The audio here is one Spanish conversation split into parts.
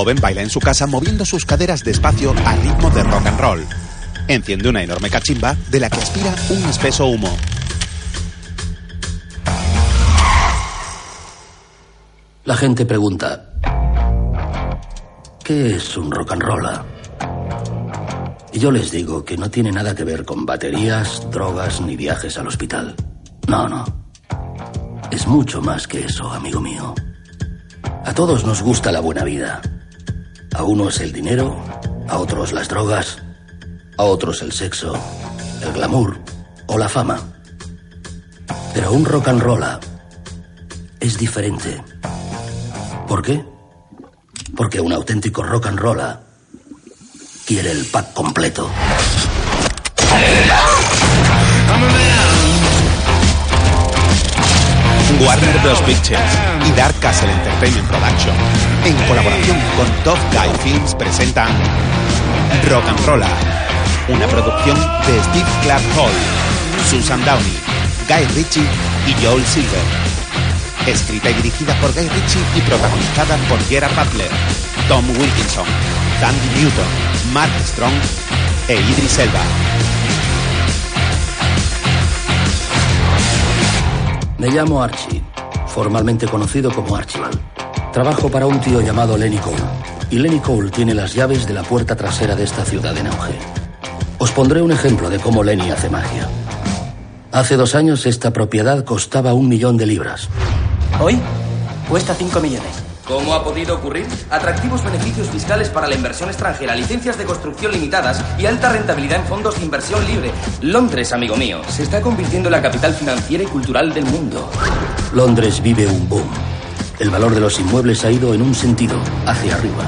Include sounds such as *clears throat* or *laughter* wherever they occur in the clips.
Joven baila en su casa moviendo sus caderas despacio al ritmo de rock and roll. Enciende una enorme cachimba de la que aspira un espeso humo. La gente pregunta, ¿qué es un rock and roll? Y yo les digo que no tiene nada que ver con baterías, drogas ni viajes al hospital. No, no. Es mucho más que eso, amigo mío. A todos nos gusta la buena vida. A unos el dinero, a otros las drogas, a otros el sexo, el glamour o la fama. Pero un rock and roll es diferente. ¿Por qué? Porque un auténtico rock and roll quiere el pack completo. Warner Bros. Pictures y Dark Castle Entertainment Production, en colaboración con Top Guy Films, presentan Rock and Rolla, una producción de Steve Clark Hall, Susan Downey, Guy Ritchie y Joel Silver. Escrita y dirigida por Guy Ritchie y protagonizada por Gerard Butler, Tom Wilkinson, Tandy Newton, Mark Strong e Idris Elba. Me llamo Archie, formalmente conocido como Archibald. Trabajo para un tío llamado Lenny Cole. Y Lenny Cole tiene las llaves de la puerta trasera de esta ciudad en auge. Os pondré un ejemplo de cómo Lenny hace magia. Hace dos años esta propiedad costaba un millón de libras. Hoy cuesta 5 millones. ¿Cómo ha podido ocurrir? Atractivos beneficios fiscales para la inversión extranjera, licencias de construcción limitadas y alta rentabilidad en fondos de inversión libre. Londres, amigo mío, se está convirtiendo en la capital financiera y cultural del mundo. Londres vive un boom. El valor de los inmuebles ha ido en un sentido, hacia arriba.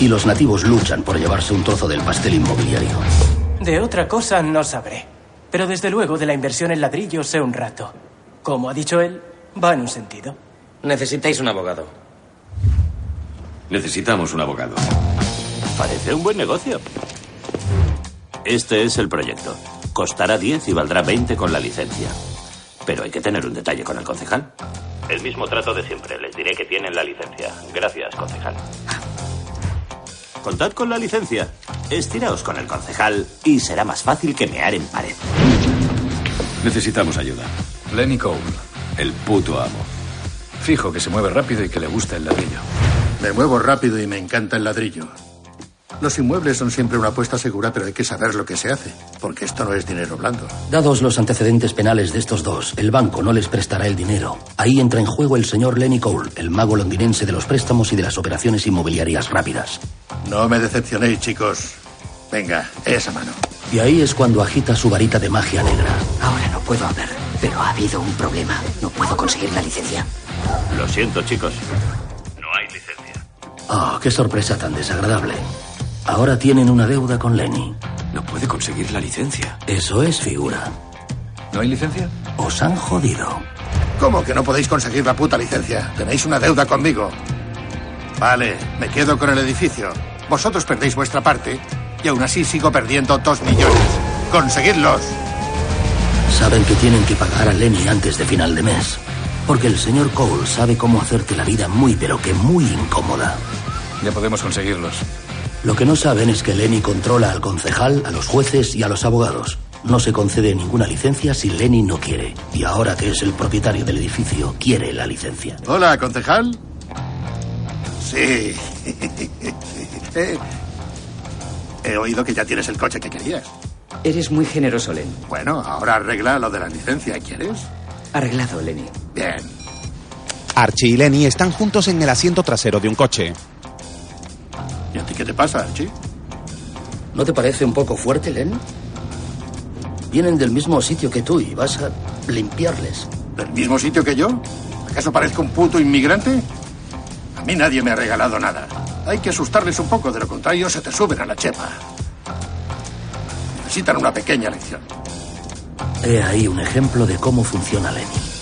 Y los nativos luchan por llevarse un trozo del pastel inmobiliario. De otra cosa no sabré. Pero desde luego de la inversión en ladrillos sé un rato. Como ha dicho él, va en un sentido. Necesitáis un abogado. Necesitamos un abogado. Parece un buen negocio. Este es el proyecto. Costará 10 y valdrá 20 con la licencia. Pero hay que tener un detalle con el concejal. El mismo trato de siempre. Les diré que tienen la licencia. Gracias, concejal. Contad con la licencia. Estiraos con el concejal y será más fácil que mear en pared. Necesitamos ayuda. Lenny Cole. El puto amo. Fijo que se mueve rápido y que le gusta el ladrillo. Me muevo rápido y me encanta el ladrillo. Los inmuebles son siempre una apuesta segura, pero hay que saber lo que se hace, porque esto no es dinero blando. Dados los antecedentes penales de estos dos, el banco no les prestará el dinero. Ahí entra en juego el señor Lenny Cole, el mago londinense de los préstamos y de las operaciones inmobiliarias rápidas. No me decepcionéis, chicos. Venga, esa mano. Y ahí es cuando agita su varita de magia negra. Ahora no puedo hablar, pero ha habido un problema. No puedo conseguir la licencia. Lo siento, chicos. Oh, qué sorpresa tan desagradable. Ahora tienen una deuda con Lenny. No puede conseguir la licencia. Eso es figura. ¿No hay licencia? Os han jodido. ¿Cómo que no podéis conseguir la puta licencia? Tenéis una deuda conmigo. Vale, me quedo con el edificio. Vosotros perdéis vuestra parte y aún así sigo perdiendo dos millones. ¡Conseguidlos! Saben que tienen que pagar a Lenny antes de final de mes. Porque el señor Cole sabe cómo hacerte la vida muy, pero que muy incómoda. Ya podemos conseguirlos. Lo que no saben es que Lenny controla al concejal, a los jueces y a los abogados. No se concede ninguna licencia si Lenny no quiere. Y ahora que es el propietario del edificio, quiere la licencia. Hola, concejal. Sí. Eh, He oído que ya tienes el coche que querías. Eres muy generoso, Len. Bueno, ahora arregla lo de la licencia, ¿quieres? Arreglado, Lenny. Bien. Archie y Lenny están juntos en el asiento trasero de un coche. ¿Y a ti qué te pasa, Archie? ¿No te parece un poco fuerte, Len? Vienen del mismo sitio que tú y vas a limpiarles. ¿Del mismo sitio que yo? ¿Acaso parezco un puto inmigrante? A mí nadie me ha regalado nada. Hay que asustarles un poco, de lo contrario se te suben a la chepa. Necesitan una pequeña lección. He ahí un ejemplo de cómo funciona Lenny.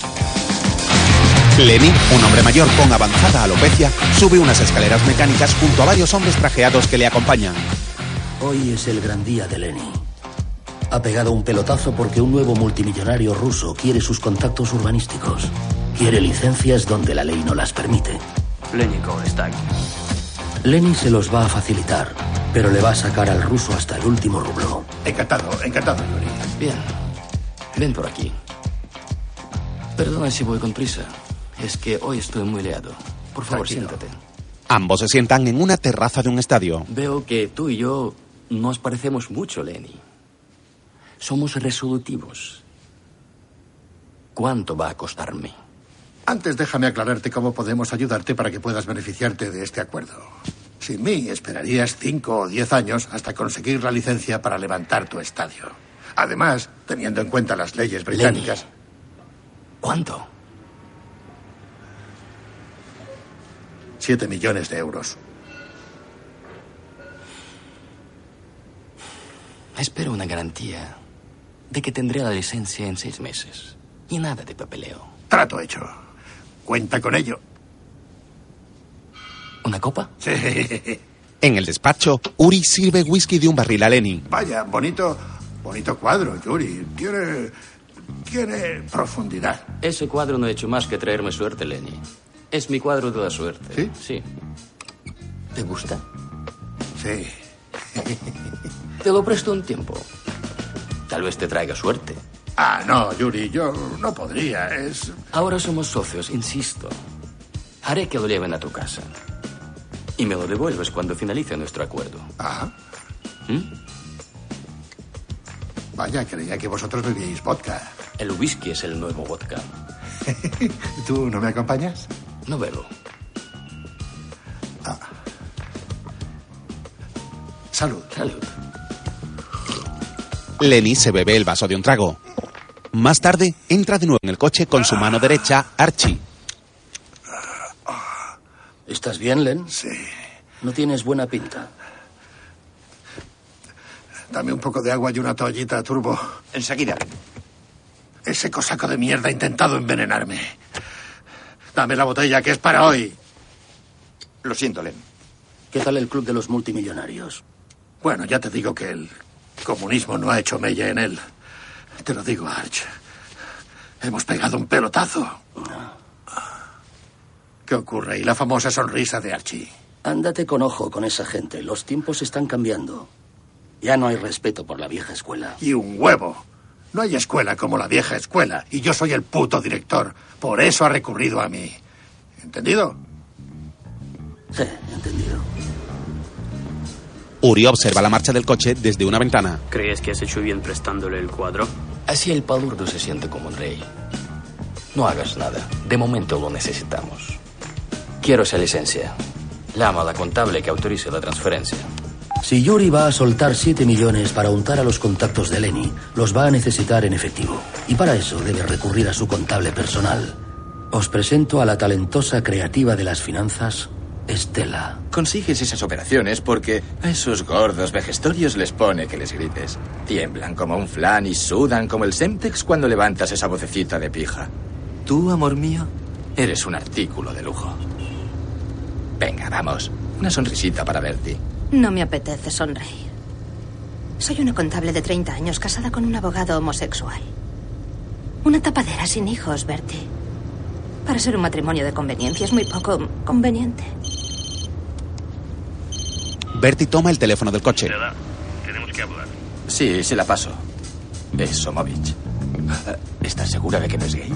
Lenny, un hombre mayor con avanzada alopecia, sube unas escaleras mecánicas junto a varios hombres trajeados que le acompañan. Hoy es el gran día de Lenny. Ha pegado un pelotazo porque un nuevo multimillonario ruso quiere sus contactos urbanísticos. Quiere licencias donde la ley no las permite. Lenny Cole está aquí. Lenny se los va a facilitar, pero le va a sacar al ruso hasta el último rublo. Encantado, encantado, Yuri. Bien. Ven por aquí. Perdona si voy con prisa. Es que hoy estoy muy liado. Por favor, Tranquilo. siéntate. Ambos se sientan en una terraza de un estadio. Veo que tú y yo nos parecemos mucho, Lenny. Somos resolutivos. ¿Cuánto va a costarme? Antes déjame aclararte cómo podemos ayudarte para que puedas beneficiarte de este acuerdo. Sin mí, esperarías cinco o diez años hasta conseguir la licencia para levantar tu estadio. Además, teniendo en cuenta las leyes británicas, ¿Cuánto? Siete millones de euros. Espero una garantía de que tendré la licencia en seis meses. Y nada de papeleo. Trato hecho. Cuenta con ello. ¿Una copa? Sí. En el despacho, Uri sirve whisky de un barril a Lenny. Vaya, bonito, bonito cuadro, Yuri. Tiene, tiene profundidad. Ese cuadro no ha hecho más que traerme suerte, Lenny. Es mi cuadro de la suerte. ¿Sí? Sí. ¿Te gusta? Sí. *laughs* Te lo presto un tiempo. Tal vez te traiga suerte. Ah, no, Yuri, yo no podría. Es. Ahora somos socios, insisto. Haré que lo lleven a tu casa. Y me lo devuelves cuando finalice nuestro acuerdo. Ah, ¿Mm? vaya, creía que vosotros bebíais vodka. El whisky es el nuevo vodka. *laughs* ¿Tú no me acompañas? No bebo. Salud. Salud. Lenny se bebe el vaso de un trago. Más tarde, entra de nuevo en el coche con su mano derecha, Archie. ¿Estás bien, Len? Sí. No tienes buena pinta. Dame un poco de agua y una toallita, Turbo. Enseguida. Ese cosaco de mierda ha intentado envenenarme. Dame la botella, que es para hoy. Lo siento, Len. ¿Qué tal el club de los multimillonarios? Bueno, ya te digo que el comunismo no ha hecho mella en él. Te lo digo, Arch. Hemos pegado un pelotazo. ¿Qué ocurre? Y la famosa sonrisa de Archie. Ándate con ojo con esa gente. Los tiempos están cambiando. Ya no hay respeto por la vieja escuela. Y un huevo. No hay escuela como la vieja escuela. Y yo soy el puto director. Por eso ha recurrido a mí. ¿Entendido? Sí, entendido. Uri observa la marcha del coche desde una ventana. ¿Crees que has hecho bien prestándole el cuadro? Así el palurdo se siente como un rey. No hagas nada. De momento lo necesitamos. Quiero esa licencia. Llama a la contable que autorice la transferencia. Si Yuri va a soltar 7 millones para untar a los contactos de Lenny, los va a necesitar en efectivo. Y para eso debe recurrir a su contable personal. Os presento a la talentosa creativa de las finanzas, Estela. Consigues esas operaciones porque a esos gordos vejestorios les pone que les grites. Tiemblan como un flan y sudan como el Semtex cuando levantas esa vocecita de pija. Tú, amor mío, eres un artículo de lujo. Venga, vamos. Una sonrisita para verte. No me apetece sonreír. Soy una contable de 30 años casada con un abogado homosexual. Una tapadera sin hijos, Bertie. Para ser un matrimonio de conveniencia es muy poco conveniente. Bertie toma el teléfono del coche. Tenemos que hablar. Sí, se la paso. Es Somovich. ¿Estás segura de que no es gay?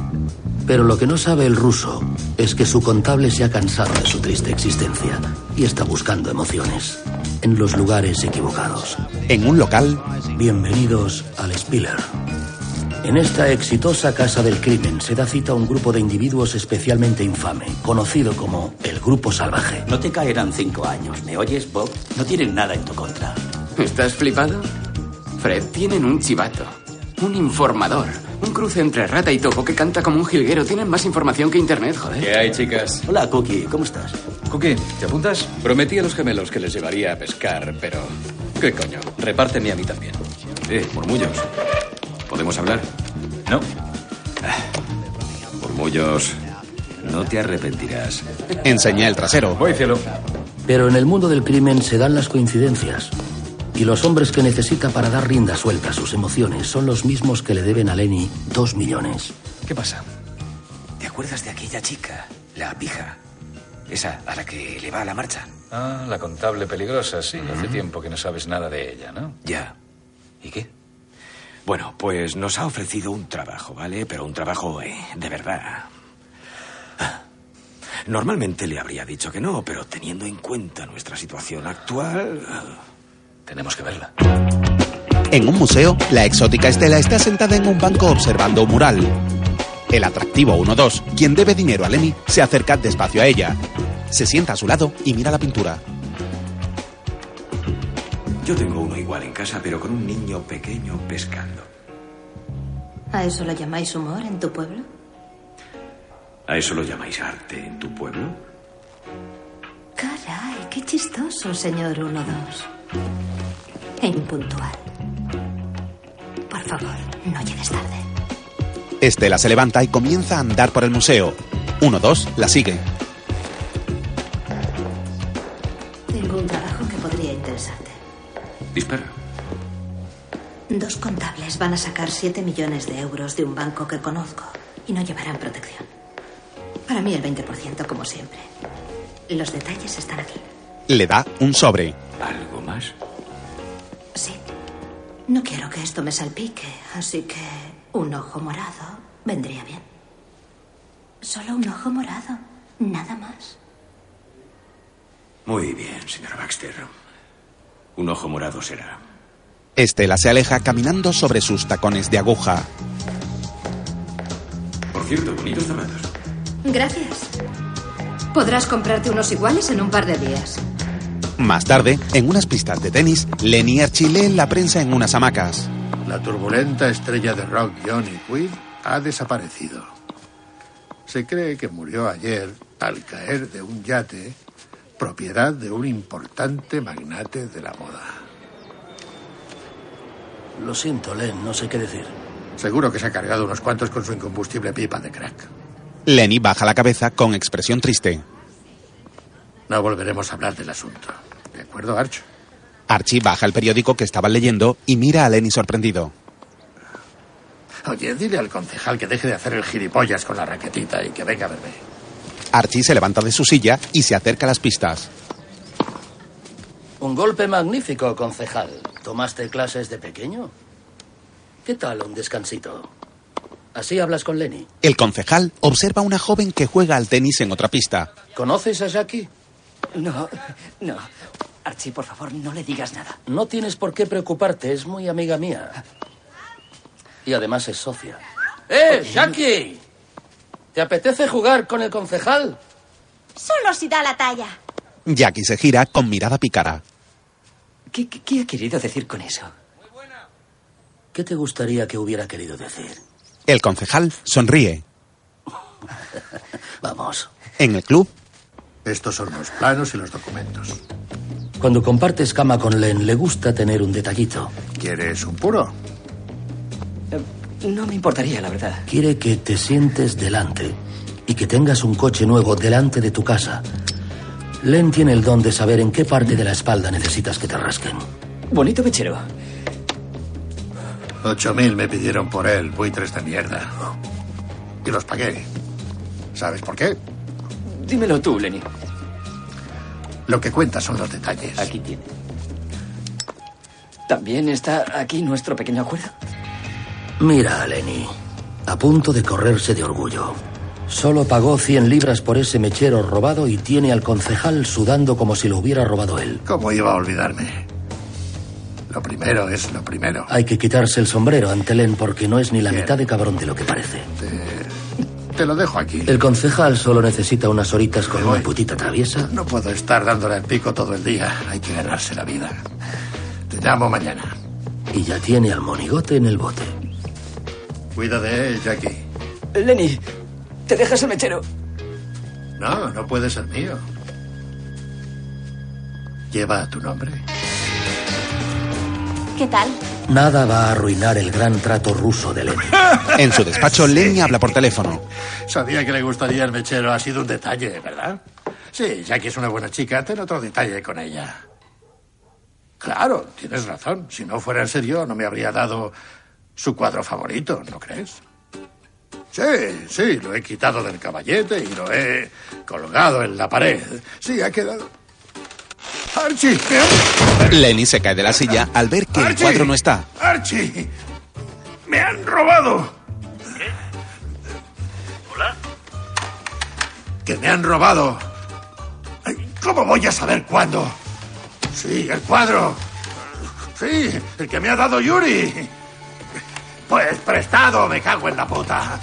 Pero lo que no sabe el ruso es que su contable se ha cansado de su triste existencia y está buscando emociones en los lugares equivocados. En un local, Bienvenidos al Spiller. En esta exitosa casa del crimen se da cita a un grupo de individuos especialmente infame, conocido como el Grupo Salvaje. No te caerán cinco años, ¿me oyes, Bob? No tienen nada en tu contra. ¿Estás flipado? Fred, tienen un chivato, un informador, un cruce entre rata y topo que canta como un jilguero. Tienen más información que Internet, joder. ¿Qué hay, chicas? Hola, Cookie, ¿cómo estás? Cookie, ¿te apuntas? Prometí a los gemelos que les llevaría a pescar, pero... ¿Qué coño? Repárteme a mí también. Eh, murmullos. ¿Podemos hablar? No. Murmullos. No te arrepentirás. enseña el trasero. Voy, cielo. Pero en el mundo del crimen se dan las coincidencias. Y los hombres que necesita para dar rienda suelta a sus emociones son los mismos que le deben a Lenny dos millones. ¿Qué pasa? ¿Te acuerdas de aquella chica? La pija. Esa a la que le va a la marcha. Ah, la contable peligrosa, sí. Hace tiempo que no sabes nada de ella, ¿no? Ya. ¿Y qué? Bueno, pues nos ha ofrecido un trabajo, ¿vale? Pero un trabajo eh, de verdad. Ah. Normalmente le habría dicho que no, pero teniendo en cuenta nuestra situación actual... Tenemos que verla. En un museo, la exótica Estela está sentada en un banco observando un mural. El atractivo 1-2, quien debe dinero a Lenny, se acerca despacio a ella. Se sienta a su lado y mira la pintura. Yo tengo uno igual en casa, pero con un niño pequeño pescando. ¿A eso lo llamáis humor en tu pueblo? ¿A eso lo llamáis arte en tu pueblo? Caray, qué chistoso, señor 1-2. E impuntual. Por favor, no llegues tarde. Estela se levanta y comienza a andar por el museo. 1-2 la sigue. Tengo un trabajo que podría interesarte. Dispara. Dos contables van a sacar 7 millones de euros de un banco que conozco y no llevarán protección. Para mí el 20%, como siempre. Los detalles están aquí. Le da un sobre. ¿Algo más? Sí. No quiero que esto me salpique, así que un ojo morado vendría bien. Solo un ojo morado, nada más. Muy bien, señora Baxter. Un ojo morado será. Estela se aleja caminando sobre sus tacones de aguja. Por cierto, bonitos zapatos. Gracias. Podrás comprarte unos iguales en un par de días. Más tarde, en unas pistas de tenis, Archie leen la prensa en unas hamacas. La turbulenta estrella de rock Johnny Quid ha desaparecido. Se cree que murió ayer al caer de un yate propiedad de un importante magnate de la moda. Lo siento, Len, no sé qué decir. Seguro que se ha cargado unos cuantos con su incombustible pipa de crack. Lenny baja la cabeza con expresión triste. No volveremos a hablar del asunto. ¿De acuerdo, Arch? Archie baja el periódico que estaba leyendo y mira a Lenny sorprendido. Oye, dile al concejal que deje de hacer el gilipollas con la raquetita y que venga a verme. Archie se levanta de su silla y se acerca a las pistas. Un golpe magnífico, concejal. ¿Tomaste clases de pequeño? ¿Qué tal un descansito? Así hablas con Lenny. El concejal observa a una joven que juega al tenis en otra pista. ¿Conoces a Jackie? No, no. Archie, por favor, no le digas nada. No tienes por qué preocuparte, es muy amiga mía. Y además es socia. ¡Eh, Jackie! ¿Te apetece jugar con el concejal? Solo si da la talla. Jackie se gira con mirada pícara. ¿Qué, qué, qué ha querido decir con eso? ¿Qué te gustaría que hubiera querido decir? El concejal sonríe. *laughs* Vamos. En el club, Estos son los planos y los documentos. Cuando compartes cama con Len, le gusta tener un detallito. ¿Quieres un puro? No me importaría, la verdad. Quiere que te sientes delante y que tengas un coche nuevo delante de tu casa. Len tiene el don de saber en qué parte de la espalda necesitas que te rasquen. Bonito mechero. Ocho mil me pidieron por él, buitres de mierda. Y los pagué. ¿Sabes por qué? Dímelo tú, Lenny. Lo que cuenta son los detalles. Aquí tiene. ¿También está aquí nuestro pequeño acuerdo? Mira a Lenny, a punto de correrse de orgullo. Solo pagó 100 libras por ese mechero robado y tiene al concejal sudando como si lo hubiera robado él. ¿Cómo iba a olvidarme? Lo primero es lo primero. Hay que quitarse el sombrero ante Len porque no es ni la mitad de cabrón de lo que parece. Te lo dejo aquí. El concejal solo necesita unas horitas con una putita traviesa. No puedo estar dándole al pico todo el día. Hay que ganarse la vida. Te llamo mañana. Y ya tiene al monigote en el bote. Cuida de él, Jackie. Lenny, ¿te dejas el mechero? No, no puede ser mío. Lleva tu nombre. ¿Qué tal? Nada va a arruinar el gran trato ruso de Lenny. *laughs* En su despacho, Lenny habla por teléfono. Sabía que le gustaría el mechero. Ha sido un detalle, ¿verdad? Sí, Jackie es una buena chica. Ten otro detalle con ella. Claro, tienes razón. Si no fuera en serio, no me habría dado su cuadro favorito, ¿no crees? Sí, sí, lo he quitado del caballete y lo he colgado en la pared. Sí, ha quedado. Archie, Lenny se cae de la silla al ver que el Archie. cuadro no está. Archie, me han robado. ¿Hola? Que me han robado. ¿Cómo voy a saber cuándo? Sí, el cuadro. Sí, el que me ha dado Yuri. Pues prestado, me cago en la puta.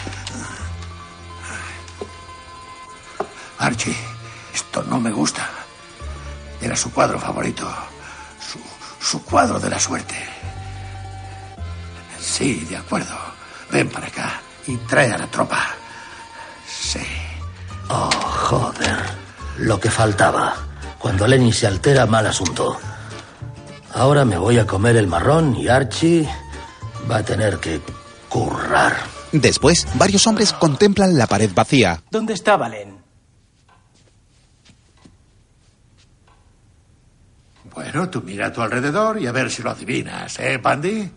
Archie, esto no me gusta. Era su cuadro favorito. Su, su cuadro de la suerte. Sí, de acuerdo. Ven para acá y trae a la tropa. Sí. Oh, joder. Lo que faltaba. Cuando Lenny se altera, mal asunto. Ahora me voy a comer el marrón y Archie va a tener que currar. Después, varios hombres contemplan la pared vacía. ¿Dónde está Valen? Bueno, tú mira a tu alrededor y a ver si lo adivinas, ¿eh, Bandy?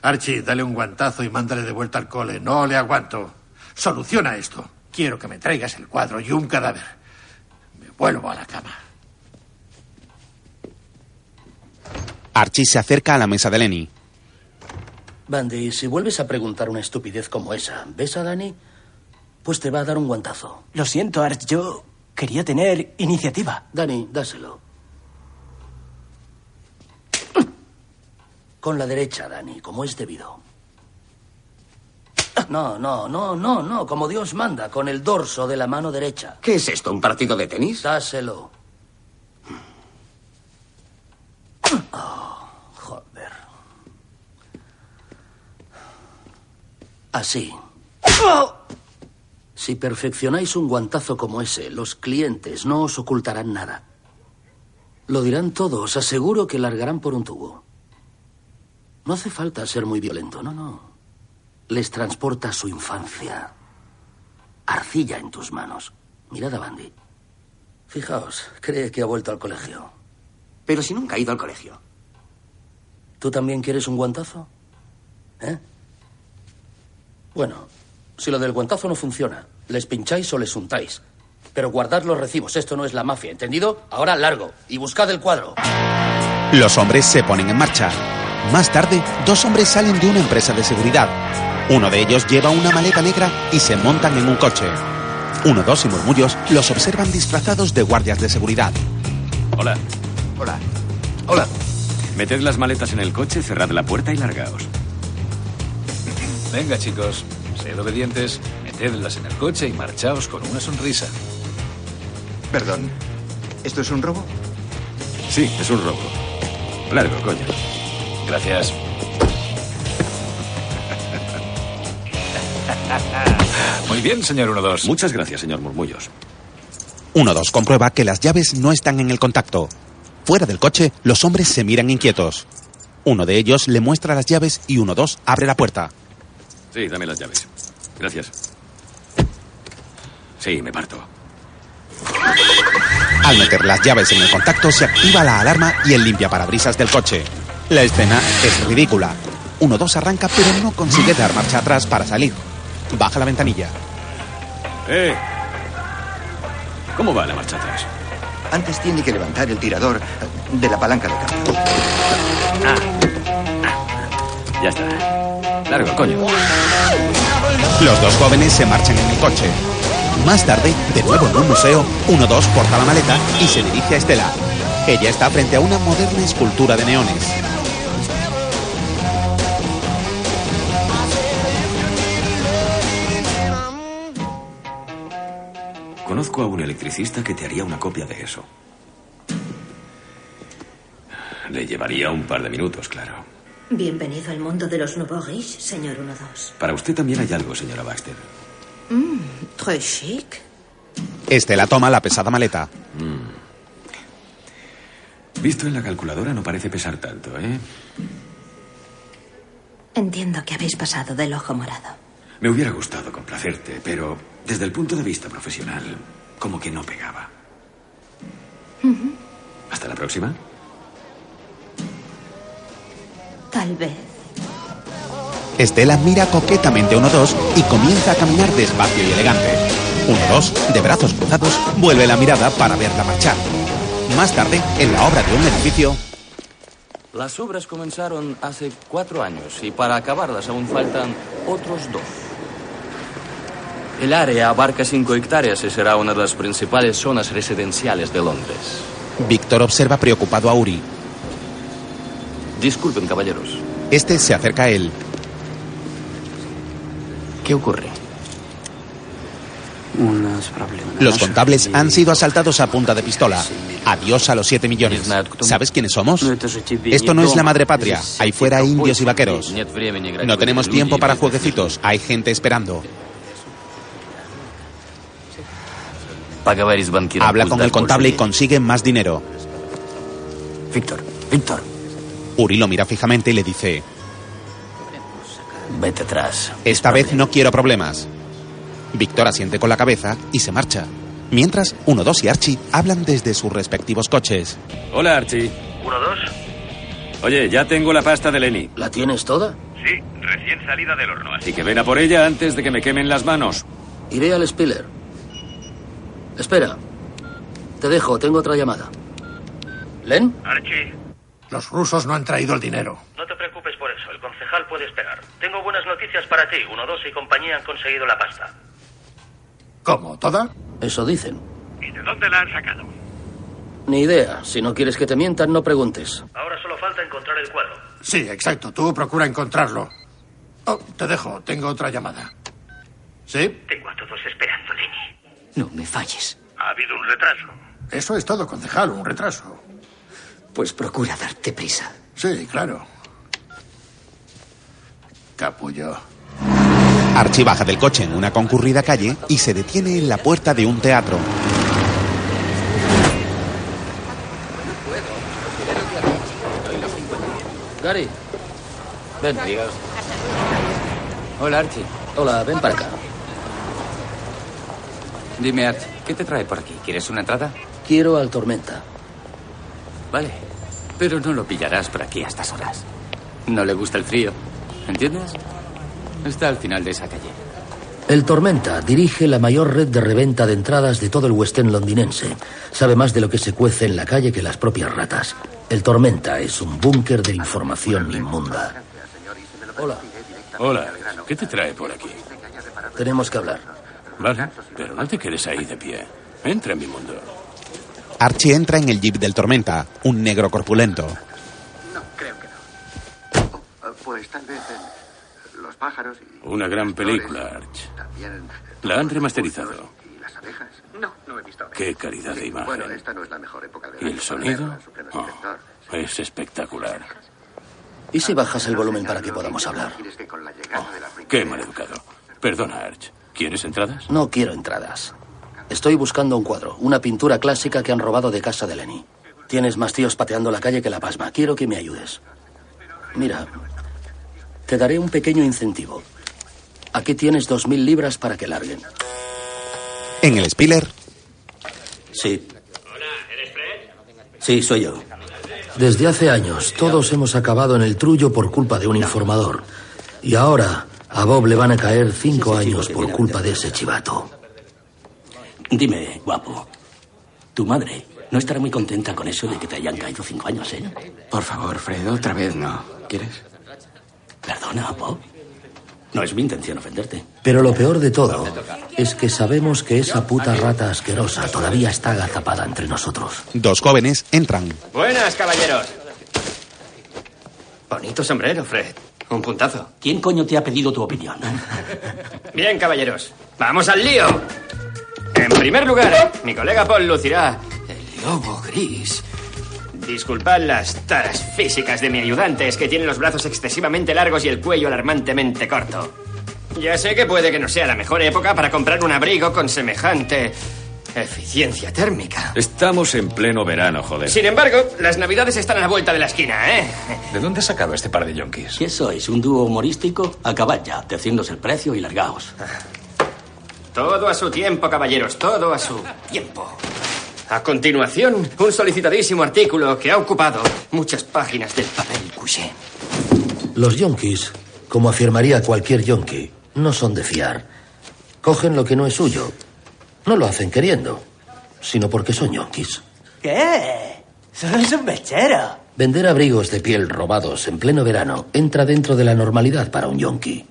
Archie, dale un guantazo y mándale de vuelta al cole. No le aguanto. Soluciona esto. Quiero que me traigas el cuadro y un cadáver. Me vuelvo a la cama. Archie se acerca a la mesa de Lenny. Bandy, si vuelves a preguntar una estupidez como esa, ¿ves a Dani? Pues te va a dar un guantazo. Lo siento, Arch, yo quería tener iniciativa. Dani, dáselo. Con la derecha, Dani, como es debido. No, no, no, no, no, como Dios manda, con el dorso de la mano derecha. ¿Qué es esto? ¿Un partido de tenis? Dáselo. Oh, joder. Así. Si perfeccionáis un guantazo como ese, los clientes no os ocultarán nada. Lo dirán todo, os aseguro que largarán por un tubo. No hace falta ser muy violento, no, no. Les transporta su infancia. Arcilla en tus manos. Mirad a Bandy. Fijaos, cree que ha vuelto al colegio. Pero si nunca ha ido al colegio. ¿Tú también quieres un guantazo? ¿Eh? Bueno, si lo del guantazo no funciona, les pincháis o les untáis. Pero guardad los recibos, esto no es la mafia, ¿entendido? Ahora largo y buscad el cuadro. Los hombres se ponen en marcha. Más tarde, dos hombres salen de una empresa de seguridad. Uno de ellos lleva una maleta negra y se montan en un coche. Uno, dos y murmullos los observan disfrazados de guardias de seguridad. Hola. Hola. Hola. Meted las maletas en el coche, cerrad la puerta y largaos. Venga, chicos, sed obedientes, metedlas en el coche y marchaos con una sonrisa. Perdón, ¿esto es un robo? Sí, es un robo. Largo, coño. Gracias. Muy bien, señor 1-2. Muchas gracias, señor Murmullos. Uno, dos comprueba que las llaves no están en el contacto. Fuera del coche, los hombres se miran inquietos. Uno de ellos le muestra las llaves y uno, dos abre la puerta. Sí, dame las llaves. Gracias. Sí, me parto. Al meter las llaves en el contacto, se activa la alarma y el limpiaparabrisas del coche. La escena es ridícula. Uno, dos arranca, pero no consigue dar marcha atrás para salir. Baja la ventanilla. ¡Eh! ¿Cómo va la marcha atrás? Antes tiene que levantar el tirador de la palanca de cambio. Ya está. Largo, coño. Los dos jóvenes se marchan en el coche. Más tarde, de nuevo en un museo, uno, dos corta la maleta y se dirige a Estela. Ella está frente a una moderna escultura de neones. Conozco a un electricista que te haría una copia de eso. Le llevaría un par de minutos, claro. Bienvenido al mundo de los nouveaux riches, señor 1-2. Para usted también hay algo, señora Baxter. Mmm, très chic. Estela toma la pesada maleta. Mm. Visto en la calculadora no parece pesar tanto, ¿eh? Entiendo que habéis pasado del ojo morado. Me hubiera gustado complacerte, pero desde el punto de vista profesional, como que no pegaba. Hasta la próxima. Tal vez. Estela mira coquetamente a uno, dos y comienza a caminar despacio y elegante. Uno, dos, de brazos cruzados, vuelve la mirada para verla marchar. Más tarde, en la obra de un edificio, Las obras comenzaron hace cuatro años y para acabarlas aún faltan otros dos. El área abarca cinco hectáreas y será una de las principales zonas residenciales de Londres. Víctor observa preocupado a Uri. Disculpen, caballeros. Este se acerca a él. ¿Qué ocurre? Unos problemas. Los contables han sido asaltados a punta de pistola. Adiós a los 7 millones. ¿Sabes quiénes somos? Esto no es la madre patria. Ahí fuera hay indios y vaqueros. No tenemos tiempo para jueguecitos. Hay gente esperando. Habla con el contable y consigue más dinero. Víctor, Víctor. Uri lo mira fijamente y le dice: Vete atrás. Esta vez no quiero problemas. Víctor asiente con la cabeza y se marcha. Mientras, uno, dos y Archie hablan desde sus respectivos coches. Hola, Archie. ¿Uno, dos? Oye, ya tengo la pasta de Lenny. ¿La tienes toda? Sí, recién salida del horno. Así que ven a por ella antes de que me quemen las manos. Iré al Spiller. Espera. Te dejo, tengo otra llamada. ¿Len? Archie, Los rusos no han traído el dinero. no te preocupes por eso. El concejal puede esperar. Tengo buenas noticias para ti. Uno, dos y compañía han conseguido la pasta. ¿Cómo? ¿Toda? Eso dicen. ¿Y de dónde la han sacado? Ni idea. Si no quieres que te mientan, no preguntes. Ahora solo falta encontrar el cuadro. Sí, exacto. Tú procura encontrarlo. Oh, te dejo. Tengo otra llamada. ¿Sí? Tengo a todos esperando, Lenny. No me falles. Ha habido un retraso. Eso es todo, concejal. Un retraso. Pues procura darte prisa. Sí, claro. Capullo. Archie baja del coche en una concurrida calle y se detiene en la puerta de un teatro. Gary. Ven. Hola, Archie. Hola, ven para acá. Dime, Archie, ¿qué te trae por aquí? ¿Quieres una entrada? Quiero al Tormenta. Vale. Pero no lo pillarás por aquí a estas horas. No le gusta el frío. ¿Entiendes? Está al final de esa calle. El Tormenta dirige la mayor red de reventa de entradas de todo el West End londinense. Sabe más de lo que se cuece en la calle que las propias ratas. El Tormenta es un búnker de información inmunda. Hola, Hola, ¿qué te trae por aquí? tenemos que hablar. Vale, pero no te quedes ahí de pie. Entra en mi mundo. Archie entra en el jeep del Tormenta, un negro corpulento. No, creo que no. Oh, Pues tal vez en Los pájaros y Una gran película, Arch. también La han remasterizado. y las abejas. No, no he visto. Qué calidad de imagen. Bueno, esta no es la mejor época de ¿Y el sonido? Oh, es espectacular. ¿Y si bajas el volumen para que podamos hablar? Qué maleducado. Perdona, Arch. ¿Quieres entradas? No quiero entradas. Estoy buscando un cuadro, una pintura clásica que han robado de casa de Lenny. Tienes más tíos pateando la calle que la pasma. Quiero que me ayudes. Mira, te daré un pequeño incentivo. Aquí tienes dos mil libras para que larguen. En el Spiller, Sí. Sí, soy yo. Desde hace años, todos hemos acabado en el trullo por culpa de un informador. Y ahora, a Bob le van a caer cinco años por culpa de ese chivato. Dime, guapo. Tu madre no estará muy contenta con eso de que te hayan caído cinco años, ¿eh? Por favor, Fred, otra vez no. ¿Quieres? Perdona, Bob. No es mi intención ofenderte. Pero lo peor de todo es que sabemos que esa puta rata asquerosa todavía está agazapada entre nosotros. dos jóvenes entran. Buenas, caballeros. Bonito sombrero, Fred. Un puntazo. ¿Quién coño te ha pedido tu opinión? *laughs* Bien, caballeros. ¡Vamos al lío! En primer lugar, mi colega Paul lucirá el lobo gris. Disculpad las taras físicas de mi ayudante, es que tiene los brazos excesivamente largos y el cuello alarmantemente corto. Ya sé que puede que no sea la mejor época para comprar un abrigo con semejante eficiencia térmica. Estamos en pleno verano, joder. Sin embargo, las navidades están a la vuelta de la esquina, ¿eh? ¿De dónde sacaba este par de yonkis? ¿Qué sois? ¿Un dúo humorístico? Acabad ya, decidnos el precio y largaos. Todo a su tiempo, caballeros, todo a su tiempo. A continuación, un solicitadísimo artículo que ha ocupado muchas páginas del papel couché. Los yonkis, como afirmaría cualquier yonki, no son de fiar. Cogen lo que no es suyo. No lo hacen queriendo, sino porque son yonkis. ¿Qué? Solo es un mechero. Vender abrigos de piel robados en pleno verano entra dentro de la normalidad para un yonki.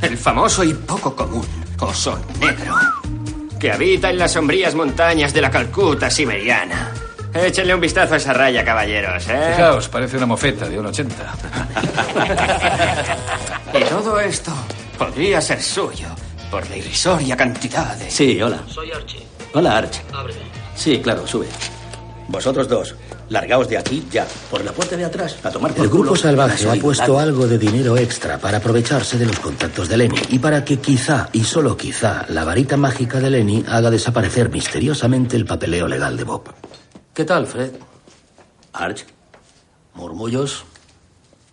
El famoso y poco común oso negro. Que habita en las sombrías montañas de la Calcuta siberiana. Échenle un vistazo a esa raya, caballeros, ¿eh? Fijaos, parece una mofeta de un 80. *laughs* Y todo esto podría ser suyo por la irrisoria cantidad de... Sí, hola. Soy Archie. Hola, Arch. Ábreme. Sí, claro, sube. Vosotros dos, largaos de aquí ya, por la puerta de atrás, a tomar por El grupo culo. salvaje ha puesto algo de dinero extra para aprovecharse de los contactos de Lenny y para que quizá, y solo quizá, la varita mágica de Lenny haga desaparecer misteriosamente el papeleo legal de Bob. ¿Qué tal, Fred? Arch. Murmullos.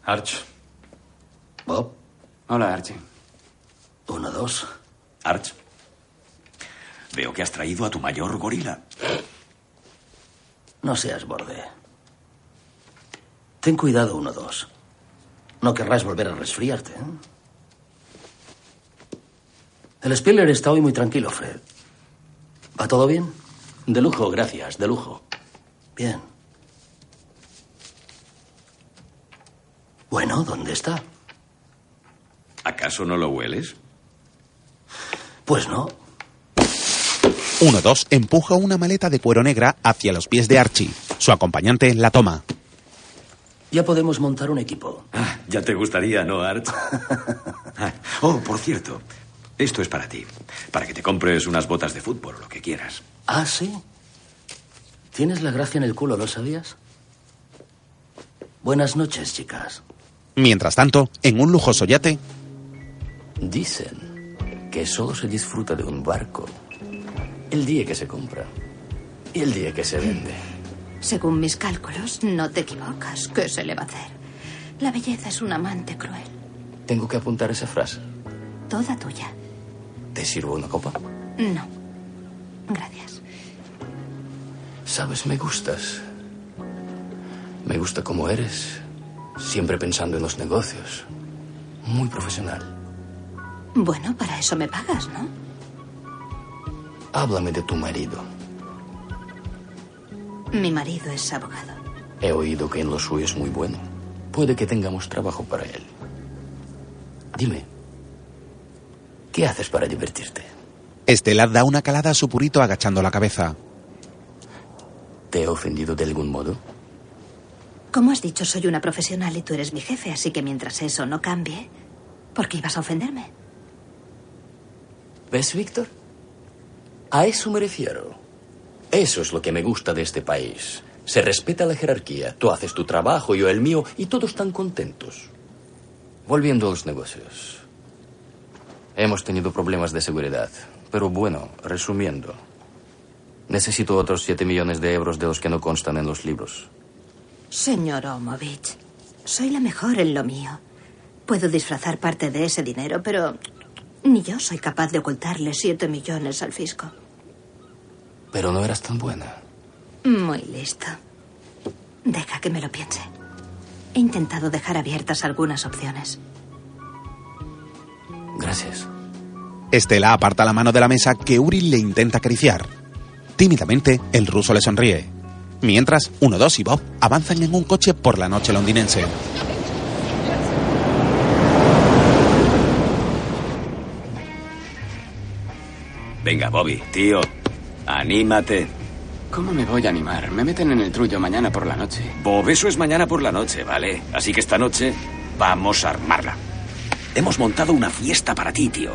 Arch. Bob. Hola, Archie. Uno, dos. Arch. Veo que has traído a tu mayor gorila. No seas borde. Ten cuidado, uno, dos. No querrás volver a resfriarte. ¿eh? El Spiller está hoy muy tranquilo, Fred. ¿Va todo bien? De lujo, gracias, de lujo. Bien. Bueno, ¿dónde está? ¿Acaso no lo hueles? Pues no. 1-2 empuja una maleta de cuero negra hacia los pies de Archie. Su acompañante la toma. Ya podemos montar un equipo. Ah, ya te gustaría, ¿no, Arch? *laughs* Ah, oh, por cierto, esto es para ti. Para que te compres unas botas de fútbol, lo que quieras. Ah, sí. Tienes la gracia en el culo, ¿lo sabías? Buenas noches, chicas. Mientras tanto, en un lujoso yate, Dicen que solo se disfruta de un barco el día que se compra y el día que se vende. Según mis cálculos, no te equivocas. ¿Qué se le va a hacer? La belleza es un amante cruel. Tengo que apuntar esa frase. Toda tuya. ¿Te sirvo una copa? No. Gracias. Sabes, me gustas. Me gusta cómo eres, siempre pensando en los negocios. Muy profesional. Bueno, para eso me pagas, ¿no? Háblame de tu marido. Mi marido es abogado. He oído que en lo suyo es muy bueno. Puede que tengamos trabajo para él. Dime, ¿qué haces para divertirte? Estela da una calada a su purito agachando la cabeza. ¿Te he ofendido de algún modo? Como has dicho, soy una profesional y tú eres mi jefe, así que mientras eso no cambie, ¿por qué ibas a ofenderme? ¿Ves, Víctor? A eso me refiero. Eso es lo que me gusta de este país. Se respeta la jerarquía. Tú haces tu trabajo, yo el mío, y todos están contentos. Volviendo a los negocios. Hemos tenido problemas de seguridad. Pero bueno, resumiendo. Necesito otros 7 millones de euros de los que no constan en los libros. Señor Omovich, soy la mejor en lo mío. Puedo disfrazar parte de ese dinero, pero ni yo soy capaz de ocultarle siete millones al fisco. Pero no eras tan buena. Muy listo. Deja que me lo piense. He intentado dejar abiertas algunas opciones. Gracias. Estela aparta la mano de la mesa que Uri le intenta acariciar. Tímidamente, el ruso le sonríe. Mientras, 1-2 y Bob avanzan en un coche por la noche londinense. Venga, Bobby, tío, anímate. ¿Cómo me voy a animar? Me meten en el trullo mañana por la noche. Bob, eso es mañana por la noche, ¿vale? Así que esta noche vamos a armarla. Hemos montado una fiesta para ti, tío.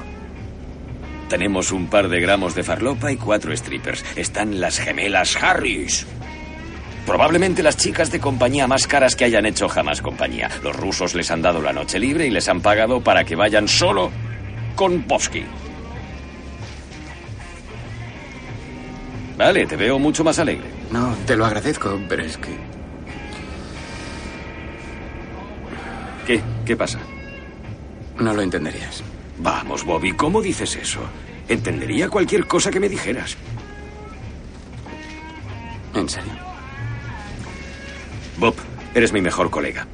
Tenemos un par de gramos de farlopa y cuatro strippers. Están las gemelas Harris. Probablemente las chicas de compañía más caras que hayan hecho jamás compañía. Los rusos les han dado la noche libre y les han pagado para que vayan solo con Povsky. Vale, te veo mucho más alegre. No, te lo agradezco, pero es que... ¿Qué? ¿Qué pasa? No lo entenderías. Vamos, Bobby, ¿cómo dices eso? Entendería cualquier cosa que me dijeras. ¿En serio? Bob, eres mi mejor colega.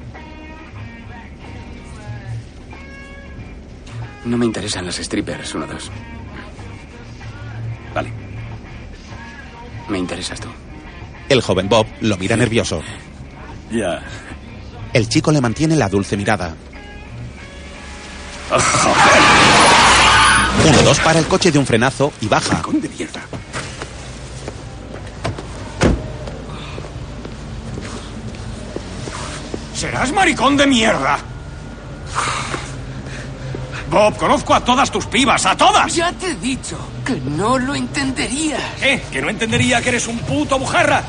No me interesan las strippers, uno dos. Me interesas tú. El joven Bob lo mira nervioso. Ya. El chico le mantiene la dulce mirada. *laughs* Uno dos para el coche de un frenazo y baja. de mierda. Serás maricón de mierda. Bob, conozco a todas tus pibas, a todas. Ya te he dicho que no lo entenderías. ¿Qué? ¿Que no entendería que eres un puto bujarra?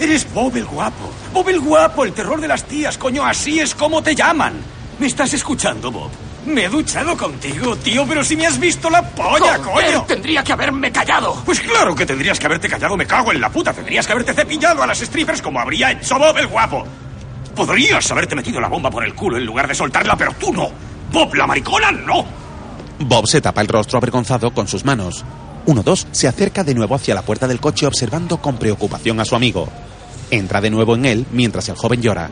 Eres Bob el guapo. Bob el guapo, el terror de las tías, coño, así es como te llaman. ¿Me estás escuchando, Bob? Me he duchado contigo, tío, pero si me has visto la polla, Joder, coño. Tendría que haberme callado. Pues claro que tendrías que haberte callado, me cago en la puta. Tendrías que haberte cepillado a las strippers como habría hecho Bob el guapo. Podrías haberte metido la bomba por el culo en lugar de soltarla, pero tú no. Bob la maricona no. Bob se tapa el rostro avergonzado con sus manos. Uno dos se acerca de nuevo hacia la puerta del coche observando con preocupación a su amigo. Entra de nuevo en él mientras el joven llora.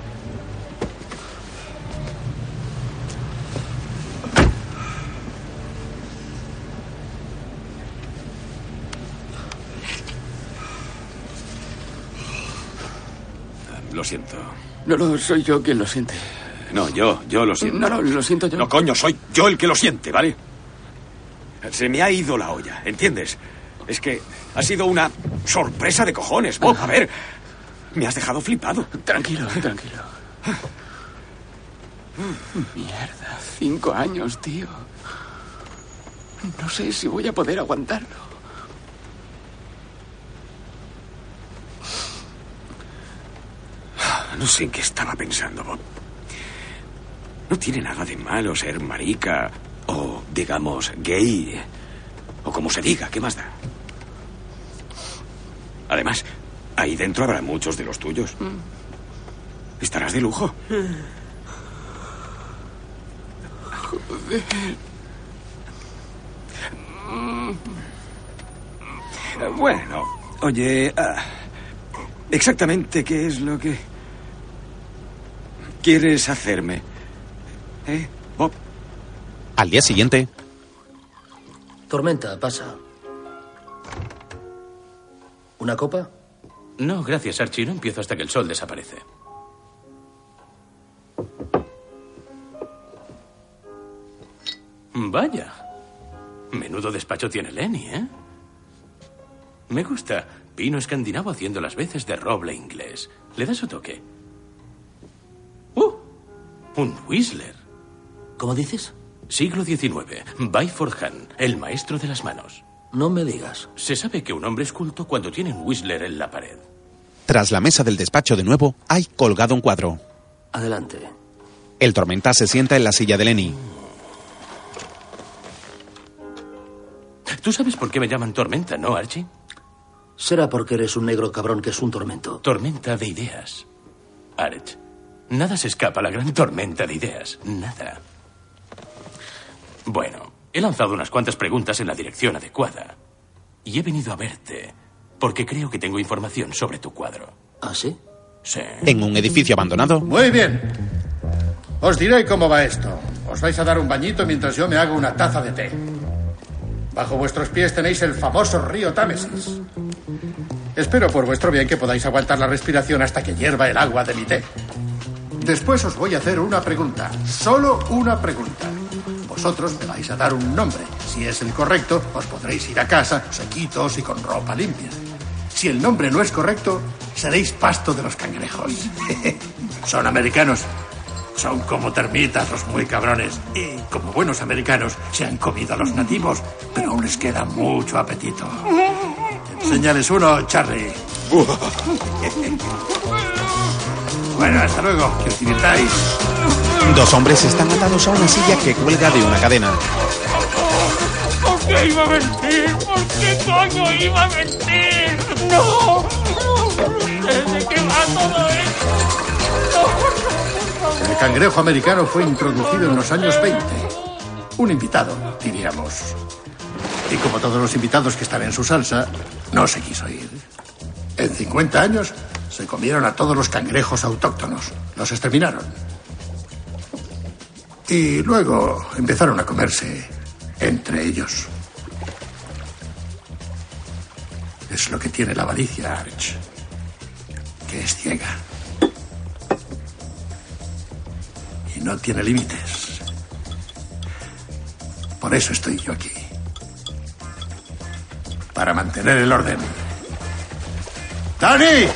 Lo siento. No, no, soy yo quien lo siente. No, yo, yo lo siento. No, no, lo siento yo. No, coño, soy yo el que lo siente, ¿vale? Se me ha ido la olla, ¿entiendes? Es que ha sido una sorpresa de cojones, Bob. A ver, me has dejado flipado. Tranquilo, tranquilo. Mierda, cinco años, tío. No sé si voy a poder aguantarlo. No sé en qué estaba pensando, Bob. No tiene nada de malo ser marica o, digamos, gay. O como se diga, ¿qué más da? Además, ahí dentro habrá muchos de los tuyos. Estarás de lujo. Joder. Bueno, oye, ah, exactamente qué es lo que quieres hacerme. ¿Eh, Bob? Al día siguiente, Tormenta, pasa. ¿Una copa? No, gracias, Archie. No empiezo hasta que el sol desaparece. Vaya. Menudo despacho tiene Lenny, ¿eh? Me gusta. Pino escandinavo haciendo las veces de roble inglés. Le da su toque. ¡Uh! Un Whistler. ¿Cómo dices? Siglo XIX. Byford Han, el maestro de las manos. No me digas. Se sabe que un hombre es culto cuando tiene un Whistler en la pared. tras la mesa del despacho de nuevo, hay colgado un cuadro. Adelante. El tormenta se sienta en la silla de Lenny. ¿Tú sabes por qué me llaman tormenta, no, Archie? Será porque eres un negro cabrón que es un tormento. Tormenta de ideas. Arch, nada se escapa a la gran tormenta de ideas. Nada. Bueno, he lanzado unas cuantas preguntas en la dirección adecuada. Y he venido a verte porque creo que tengo información sobre tu cuadro. ¿Ah, sí? Sí. En un edificio abandonado, Muy bien. Os diré cómo va esto. Os vais a dar un bañito mientras yo me hago una taza de té. Bajo vuestros pies tenéis el famoso río Támesis. Espero por vuestro bien que podáis aguantar la respiración hasta que hierva el agua de mi té. Después os voy a hacer una pregunta. Solo una pregunta. Vosotros me vais a dar un nombre. Si es el correcto, os podréis ir a casa, sequitos y con ropa limpia. Si el nombre no es correcto, seréis pasto de los cangrejos. *laughs* Son americanos. Son como termitas los muy cabrones. Y como buenos americanos, se han comido a los nativos, pero aún les queda mucho apetito. Enséñales uno, Charlie. *laughs* Bueno, hasta luego. Que os divirtáis. Dos hombres están atados a una silla que cuelga de una cadena. ¿Por qué iba a mentir? ¿Por qué coño iba a mentir? ¡No! ¿De qué va todo esto? El cangrejo americano fue introducido en los años 20. Un invitado, diríamos. Y como todos los invitados que están en su salsa, no se quiso ir. En 50 años se comieron a todos los cangrejos autóctonos. Los exterminaron. Y luego empezaron a comerse entre ellos. Es lo que tiene la avaricia, Arch? Que es ciega. Y no tiene límites. Por eso estoy yo aquí. Para mantener el orden. ¡Dani!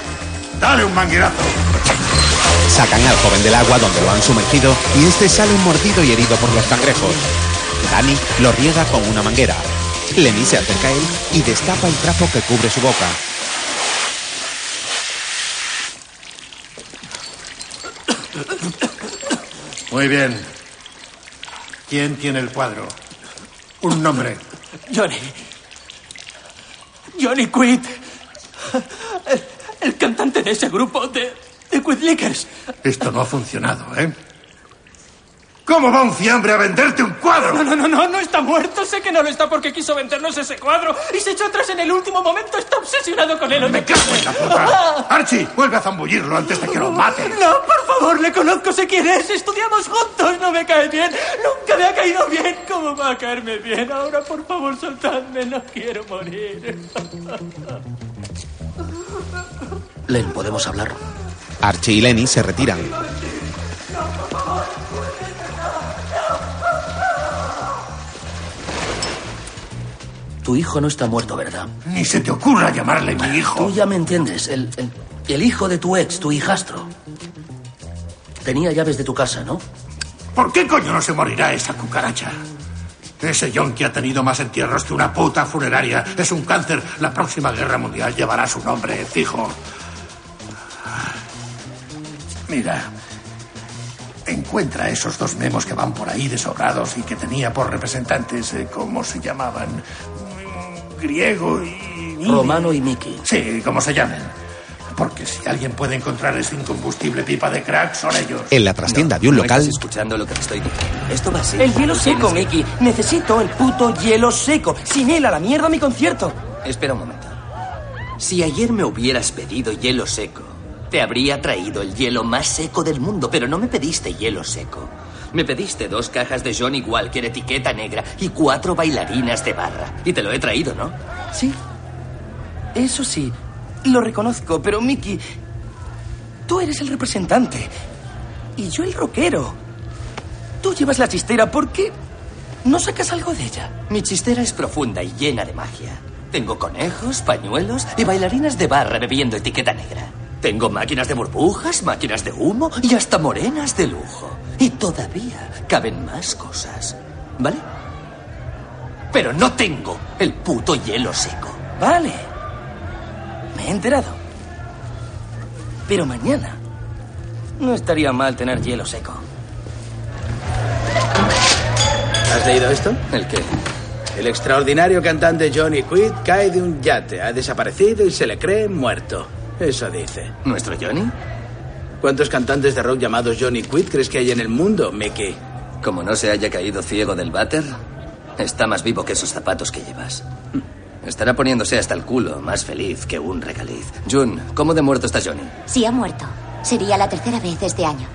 ¡Dale un manguerazo! Sacan al joven del agua donde lo han sumergido y este sale mordido y herido por los cangrejos. Dani lo riega con una manguera. Lenny se acerca a él y destapa el trapo que cubre su boca. Muy bien. ¿Quién tiene el cuadro? Un nombre. Johnny. Johnny Quid. El, el cantante de ese grupo de, Lickers. Esto no ha funcionado, ¿eh? ¿Cómo va un fiambre a venderte un cuadro? No, no, no, no, no está muerto. Sé que no lo está porque quiso vendernos ese cuadro y se echó atrás en el último momento. Está obsesionado con él. ¡Me cago en la puta! *laughs* Archie, vuelve a zambullirlo antes de que lo maten. No, por favor, le conozco, sé quién es. Estudiamos juntos, no me cae bien. Nunca me ha caído bien. ¿Cómo va a caerme bien? Ahora, por favor, soltadme. No quiero morir. Len, ¿podemos hablar? Archie y Lenny se retiran. Tu hijo no está muerto, ¿verdad? Ni se te ocurra llamarle mi hijo. Tú ya me entiendes. El, el- el hijo de tu ex, tu hijastro. Tenía llaves de tu casa, ¿no? ¿Por qué coño no se morirá esa cucaracha? Ese yonki ha tenido más entierros que una puta funeraria. Es un cáncer. La próxima guerra mundial llevará su nombre, fijo. Mira. Encuentra esos dos memos que van por ahí desobrados y que tenía por representantes, eh, ¿cómo se llamaban? Mm, Griego y... Romano y Mickey. Sí, como se llamen. Porque si alguien puede encontrar ese incombustible pipa de crack, son ellos. En la trastienda de un local, escuchando lo que te estoy diciendo. Esto va así. El hielo seco, Mickey. Necesito el puto hielo seco. Sin él, a la mierda mi concierto. Espera un momento. Si ayer me hubieras pedido hielo seco, te habría traído el hielo más seco del mundo, pero no me pediste hielo seco. Me pediste dos cajas de Johnny Walker etiqueta negra y cuatro bailarinas de barra. Y te lo he traído, ¿no? Sí. Eso sí. Lo reconozco, pero Mickey. Tú eres el representante. Y yo el rockero. Tú llevas la chistera, ¿por qué no sacas algo de ella? Mi chistera es profunda y llena de magia. Tengo conejos, pañuelos y bailarinas de barra bebiendo etiqueta negra. Tengo máquinas de burbujas, máquinas de humo y hasta morenas de lujo. Y todavía caben más cosas. ¿Vale? Pero no tengo el puto hielo seco. Vale. Me he enterado. Pero mañana no estaría mal tener hielo seco. ¿Has leído esto? ¿El qué? El extraordinario cantante Johnny Quid cae de un yate, ha desaparecido y se le cree muerto. Eso dice. ¿Nuestro Johnny? ¿Cuántos cantantes de rock llamados Johnny Quid crees que hay en el mundo, Mickey? Como no se haya caído ciego del váter, está más vivo que esos zapatos que llevas. Estará poniéndose hasta el culo, más feliz que un regaliz. Jun, ¿cómo de muerto está Johnny? Sí ha muerto. Sería la tercera vez este año.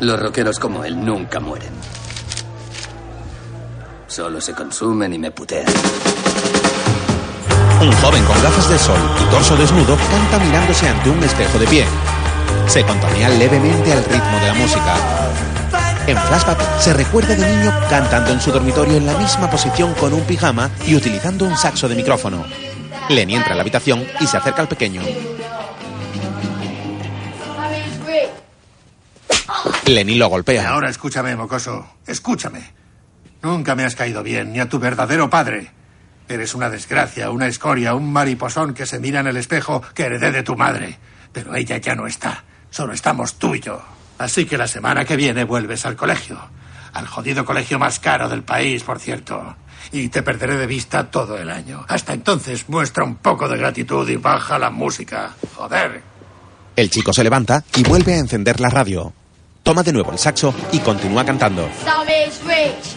Los rockeros como él nunca mueren. Solo se consumen y me putean. Un joven con gafas de sol y torso desnudo canta mirándose ante un espejo de pie. Se contonea levemente al ritmo de la música. En flashback se recuerda de niño cantando en su dormitorio en la misma posición con un pijama y utilizando un saxo de micrófono. Lenny entra en la habitación y se acerca al pequeño. Lenny lo golpea. Ahora escúchame, mocoso. Escúchame. Nunca me has caído bien, ni a tu verdadero padre. Eres una desgracia, una escoria, un mariposón que se mira en el espejo que heredé de tu madre. Pero ella ya no está. Solo estamos tú y yo. Así que la semana que viene vuelves al colegio. Al jodido colegio más caro del país, por cierto. Y te perderé de vista todo el año. Hasta entonces muestra un poco de gratitud y baja la música. Joder. El chico se levanta y vuelve a encender la radio. Toma de nuevo el saxo y continúa cantando. Some is rich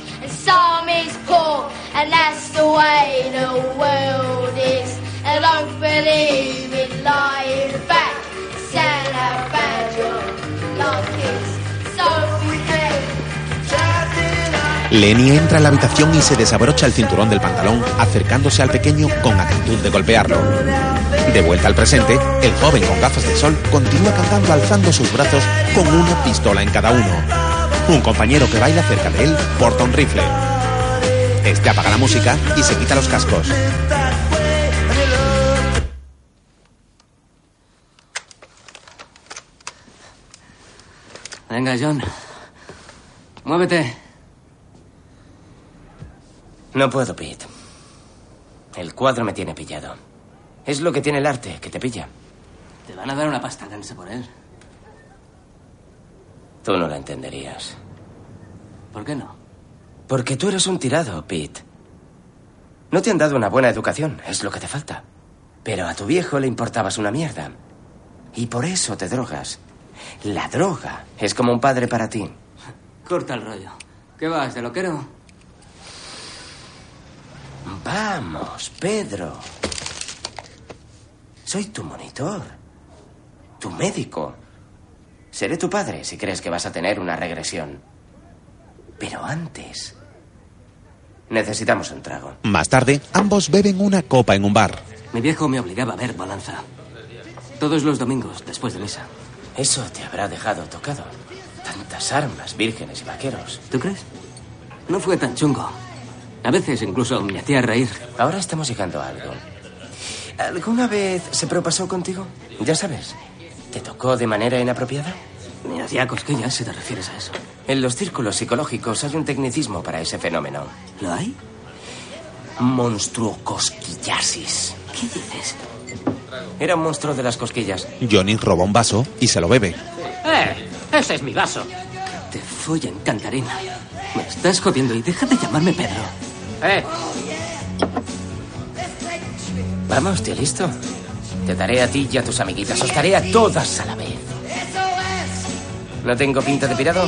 Lenny entra en la habitación y se desabrocha el cinturón del pantalón, acercándose al pequeño con actitud de golpearlo. De vuelta al presente, el joven con gafas de sol continúa cantando alzando sus brazos con una pistola en cada uno. Un compañero que baila cerca de él porta un rifle. Este apaga la música y se quita los cascos. Venga, John. Muévete. No puedo, Pete. El cuadro me tiene pillado. Es lo que tiene el arte, que te pilla. Te van a dar una pasta dense por él. Tú no la entenderías. ¿Por qué no? Porque tú eres un tirado, Pete. No te han dado una buena educación, es lo que te falta. Pero a tu viejo le importabas una mierda. Y por eso te drogas. La droga es como un padre para ti. Corta el rollo. ¿Qué vas, de loquero? Vamos, Pedro. Soy tu monitor. Tu médico. Seré tu padre si crees que vas a tener una regresión. Pero antes... Necesitamos un trago. Más tarde, ambos beben una copa en un bar. Mi viejo me obligaba a ver balanza. Todos los domingos, después de misa. Eso te habrá dejado tocado. Tantas armas, vírgenes y vaqueros. ¿Tú crees? No fue tan chungo. A veces incluso me hacía reír. Ahora estamos llegando a algo. ¿Alguna vez se propasó contigo? Ya sabes. ¿Te tocó de manera inapropiada? Me hacía cosquillas si te refieres a eso. En los círculos psicológicos hay un tecnicismo para ese fenómeno. ¿Lo hay? Monstruocosquillasis. ¿Qué dices? Era un monstruo de las cosquillas. Johnny roba un vaso y se lo bebe. ¡Eh! Ese es mi vaso. Te follen, cantarina. Me estás jodiendo y deja de llamarme Pedro. ¡Eh! Vamos, tío, listo. Te daré a ti y a tus amiguitas. Os daré a todas a la vez. ¿No tengo pinta de pirado?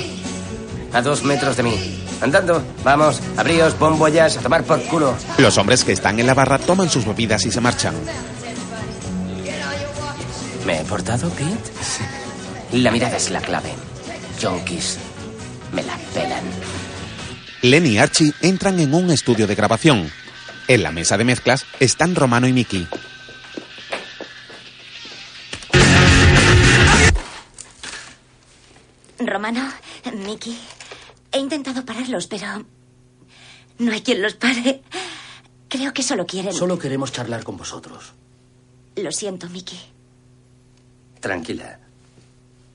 A dos metros de mí. Andando. Vamos, abríos, bombollas, a tomar por culo. Los hombres que están en la barra toman sus bebidas y se marchan. ¿Me he portado, Pete? La mirada es la clave. Junkies. Me la pelan. Lenny y Archie entran en un estudio de grabación. En la mesa de mezclas están Romano y Mickey. Romano, Mickey, he intentado pararlos, pero no hay quien los pare. Creo que solo quieren... Solo queremos charlar con vosotros. Lo siento, Mickey. Tranquila.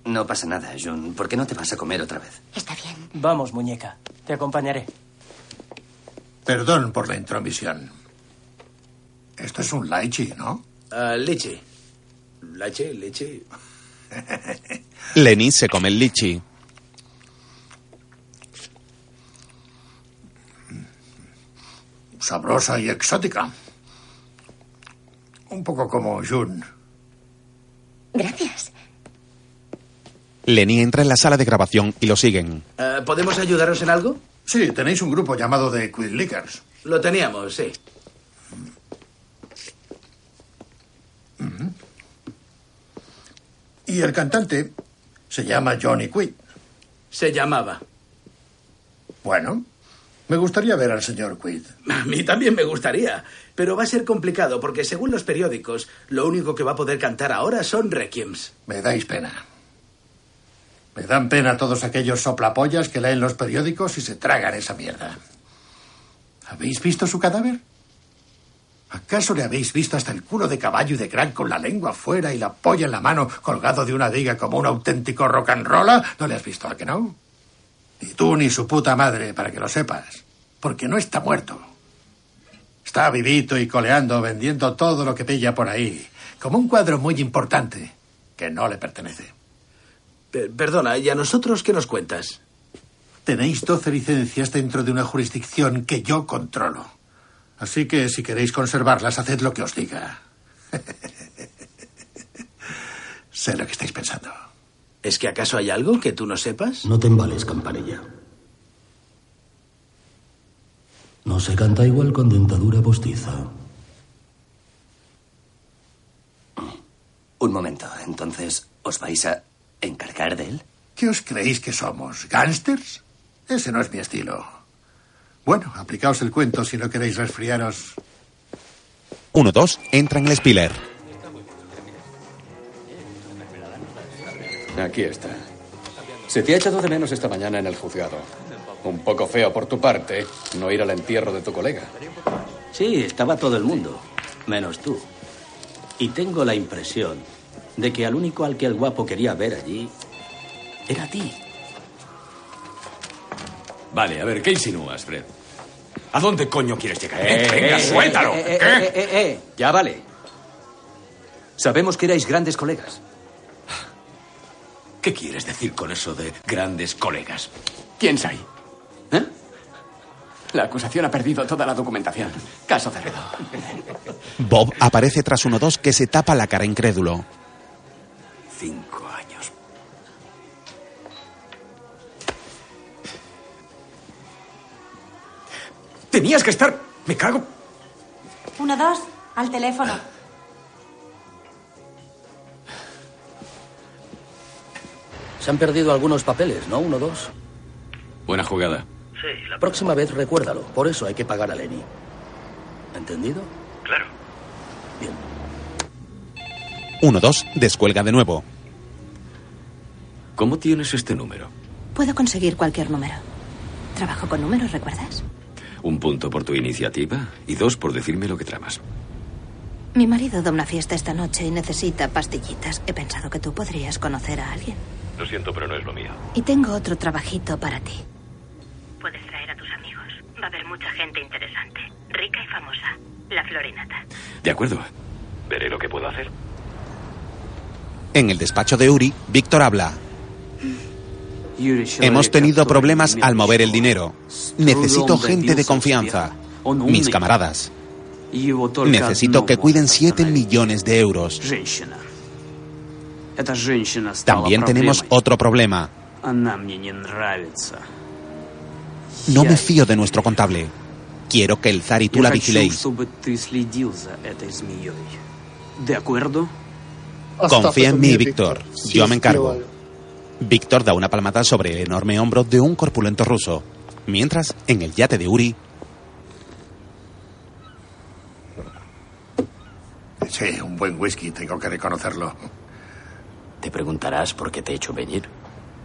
No pasa nada, June. ¿Por qué no te vas a comer otra vez? Está bien. Vamos, muñeca. Te acompañaré. Perdón por la intromisión. Esto es un laichi, ¿no? Ah, leche. Leche, leche. *laughs* Lenny se come el lichi. Sabrosa y exótica. Un poco como Jun. Gracias. Lenny entra en la sala de grabación y lo siguen. Ah, ¿Podemos ayudaros en algo? Sí, tenéis un grupo llamado The Quid Lickers. Lo teníamos, sí. Y el cantante se llama Johnny Quid. Se llamaba. Bueno, me gustaría ver al señor Quid. A mí también me gustaría, pero va a ser complicado porque según los periódicos, lo único que va a poder cantar ahora son requiems. Me dais pena. Me dan pena todos aquellos soplapollas que leen los periódicos y se tragan esa mierda. ¿Habéis visto su cadáver? ¿Acaso le habéis visto hasta el culo de caballo y de crack con la lengua fuera y la polla en la mano colgado de una diga como un auténtico rock and roll? ¿No le has visto a que no? Ni tú ni su puta madre, para que lo sepas. Porque no está muerto. Está vivito y coleando, vendiendo todo lo que pilla por ahí. Como un cuadro muy importante que no le pertenece. Per- perdona, ¿y a nosotros qué nos cuentas? Tenéis 12 licencias dentro de una jurisdicción que yo controlo. Así que si queréis conservarlas, haced lo que os diga. *laughs* sé lo que estáis pensando. ¿Es que acaso hay algo que tú no sepas? No te embales, campanilla. No se canta igual con dentadura postiza. Un momento, entonces, ¿os vais a encargar de él? ¿Qué os creéis que somos? ¿Gánsters? Ese no es mi estilo. Bueno, aplicaos el cuento si no queréis resfriaros. 1-2 entra en el Spiller. Aquí está. Se te ha echado de menos esta mañana en el juzgado. Un poco feo por tu parte no ir al entierro de tu colega. Sí, estaba todo el mundo, menos tú. Y tengo la impresión de que al único al que el guapo quería ver allí era a ti. Vale, a ver, ¿qué insinúas, Fred? ¿A dónde coño quieres llegar? Eh, Venga, eh, suéltalo. eh, eh, ¿Qué? eh, eh, eh, ya vale. Sabemos que erais grandes colegas. ¿Qué quieres decir con eso de grandes colegas? ¿Quién soy? ¿Eh? La acusación ha perdido toda la documentación. Caso cerrado. Bob aparece tras 1-2 que se tapa la cara incrédulo. Cinco años. Tenías que estar... Me cago. Uno, dos, al teléfono. Se han perdido algunos papeles, ¿no? Uno, dos. Buena jugada. Sí, La próxima vez recuérdalo. Por eso hay que pagar a Lenny. ¿Entendido? Claro. 1-2 descuelga de nuevo. ¿Cómo tienes este número? Puedo conseguir cualquier número. Trabajo con números, ¿recuerdas? Un punto por tu iniciativa y dos por decirme lo que tramas. Mi marido da una fiesta esta noche y necesita pastillitas. He pensado que tú podrías conocer a alguien. Lo siento, pero no es lo mío. Y tengo otro trabajito para ti. Puedes traer a tus amigos. Va a haber mucha gente interesante. Rica y famosa. La florinata. De acuerdo. Veré lo que puedo hacer. En el despacho de Uri, Víctor habla. Hemos tenido problemas al mover el dinero. Necesito gente de confianza. Mis camaradas. Necesito que cuiden 7 millones de euros. También tenemos otro problema. No me fío de nuestro contable. Quiero que el zar y tú la vigiléis. ¿De acuerdo? Confía en mí, Víctor. Yo me encargo. Víctor da una palmada sobre el enorme hombro de un corpulento ruso. Mientras, en el yate de Uri, Sí, un buen whisky, tengo que reconocerlo. Te preguntarás por qué te he hecho venir.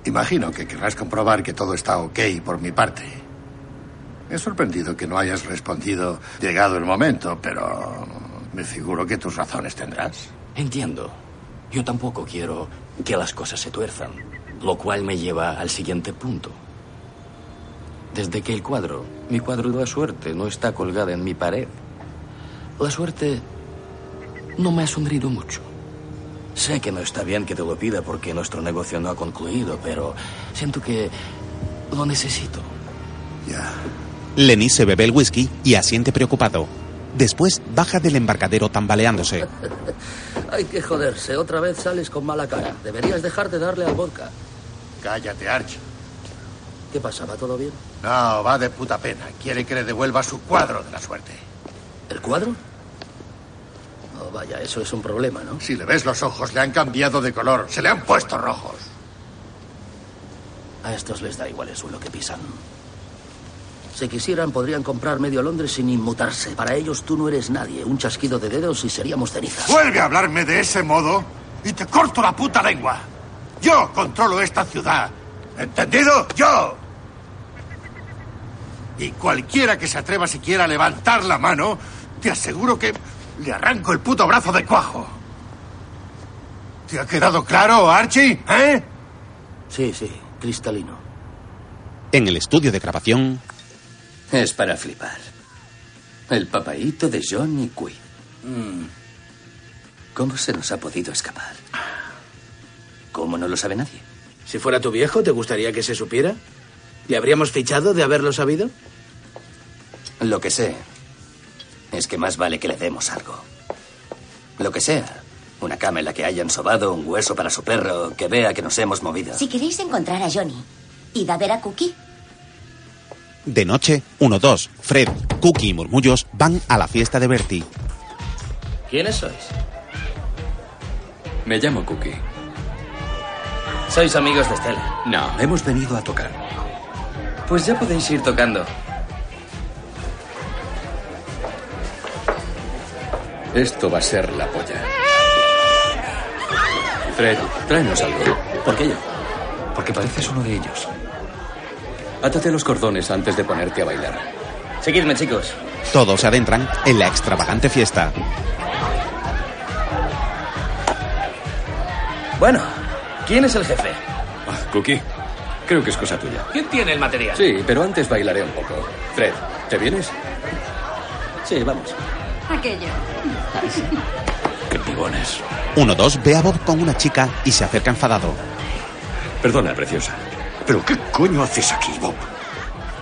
Imagino que querrás comprobar que todo está ok por mi parte. Me he sorprendido que no hayas respondido llegado el momento, pero me figuro que tus razones tendrás. Entiendo. Yo tampoco quiero que las cosas se tuerzan, lo cual me lleva al siguiente punto. Desde que el cuadro, mi cuadro de la suerte, no está colgada en mi pared, la suerte no me ha sonrido mucho. Sé que no está bien que te lo pida porque nuestro negocio no ha concluido, pero siento que lo necesito. Ya. Lenny se bebe el whisky y asiente preocupado. Después baja del embarcadero tambaleándose. *laughs* Hay que joderse, otra vez sales con mala cara. Deberías dejar de darle al vodka. Cállate, Arch. ¿Qué pasa? ¿Va todo bien? No, va de puta pena. Quiere que le devuelva su cuadro de la suerte. ¿El cuadro? Oh, vaya, eso es un problema, ¿no? Si le ves los ojos, le han cambiado de color. Se le han puesto rojos. A estos les da igual el suelo que pisan. Si quisieran, podrían comprar medio Londres sin inmutarse. Para ellos tú no eres nadie. Un chasquido de dedos y seríamos cenizas. Vuelve a hablarme de ese modo y te corto la puta lengua. Yo controlo esta ciudad. ¿Entendido? Yo. Y cualquiera que se atreva siquiera a levantar la mano, te aseguro que le arranco el puto brazo de cuajo. ¿Te ha quedado claro, Archie? ¿Eh? Sí, sí, cristalino. En el estudio de grabación, Es para flipar. El papaíto de Johnny Quinn. Mm. ¿Cómo se nos ha podido escapar? ¿Cómo no lo sabe nadie? Si fuera tu viejo, ¿te gustaría que se supiera? ¿Le habríamos fichado de haberlo sabido? Lo que sé es que más vale que le demos algo. Lo que sea. Una cama en la que hayan sobado, un hueso para su perro, que vea que nos hemos movido. Si queréis encontrar a Johnny, id a ver a Cookie. de noche, 1-2, Fred, Cookie y Murmullos van a la fiesta de Bertie. ¿Quiénes sois? Me llamo Cookie. Sois amigos de Stella. No, hemos venido a tocar. Pues ya podéis ir tocando. Esto va a ser la polla. Fred, tráenos algo. ¿Por qué yo? Porque pareces uno de ellos. Átate los cordones antes de ponerte a bailar. Seguidme, chicos. Todos se adentran en la extravagante fiesta. Bueno, ¿quién es el jefe? Ah, Cookie, creo que es cosa tuya. ¿Quién tiene el material? Sí, pero antes bailaré un poco. Fred, ¿te vienes? Sí, vamos. Aquello. Qué pibones. Uno dos ve a Bob con una chica y se acerca enfadado. Perdona, preciosa. ¿Pero qué coño haces aquí, Bob?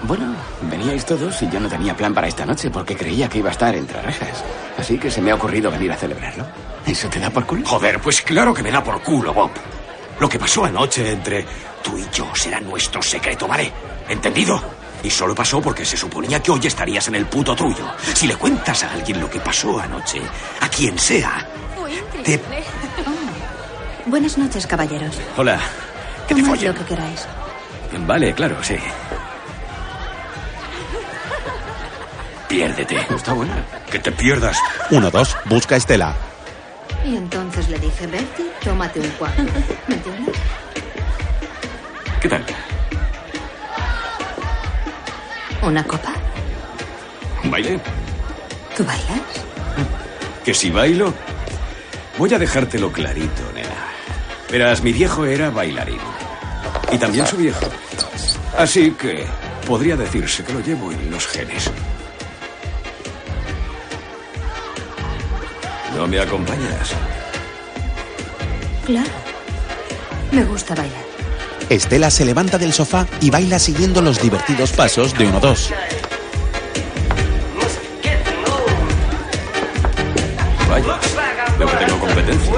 Bueno, veníais todos y yo no tenía plan para esta noche porque creía que iba a estar entre rejas. Así que se me ha ocurrido venir a celebrarlo. ¿Eso te da por culo? Joder, pues claro que me da por culo, Bob. Lo que pasó anoche entre tú y yo será nuestro secreto, ¿vale? ¿Entendido? Y solo pasó porque se suponía que hoy estarías en el puto trullo. Si le cuentas a alguien lo que pasó anoche, a quien sea, Fue increíble. *laughs* Buenas noches, caballeros. Hola. Que te Tomad follen. lo que queráis. Vale, claro, sí. Piérdete. Está bueno. Que te pierdas. Uno dos busca a Estela. Y entonces le dije, Bertie, tómate un cuarto. *laughs* ¿Me entiendes? ¿Qué tal? ¿Una copa? ¿Un baile? ¿Tú bailas? ¿Que si bailo? Voy a dejártelo clarito, nena. Verás, mi viejo era bailarín. Y también su viejo. Así que podría decirse que lo llevo en los genes. ¿No me acompañas? Claro. Me gusta bailar. Estela se levanta del sofá y baila siguiendo los divertidos pasos de uno dos. Vaya, veo que tengo competencia.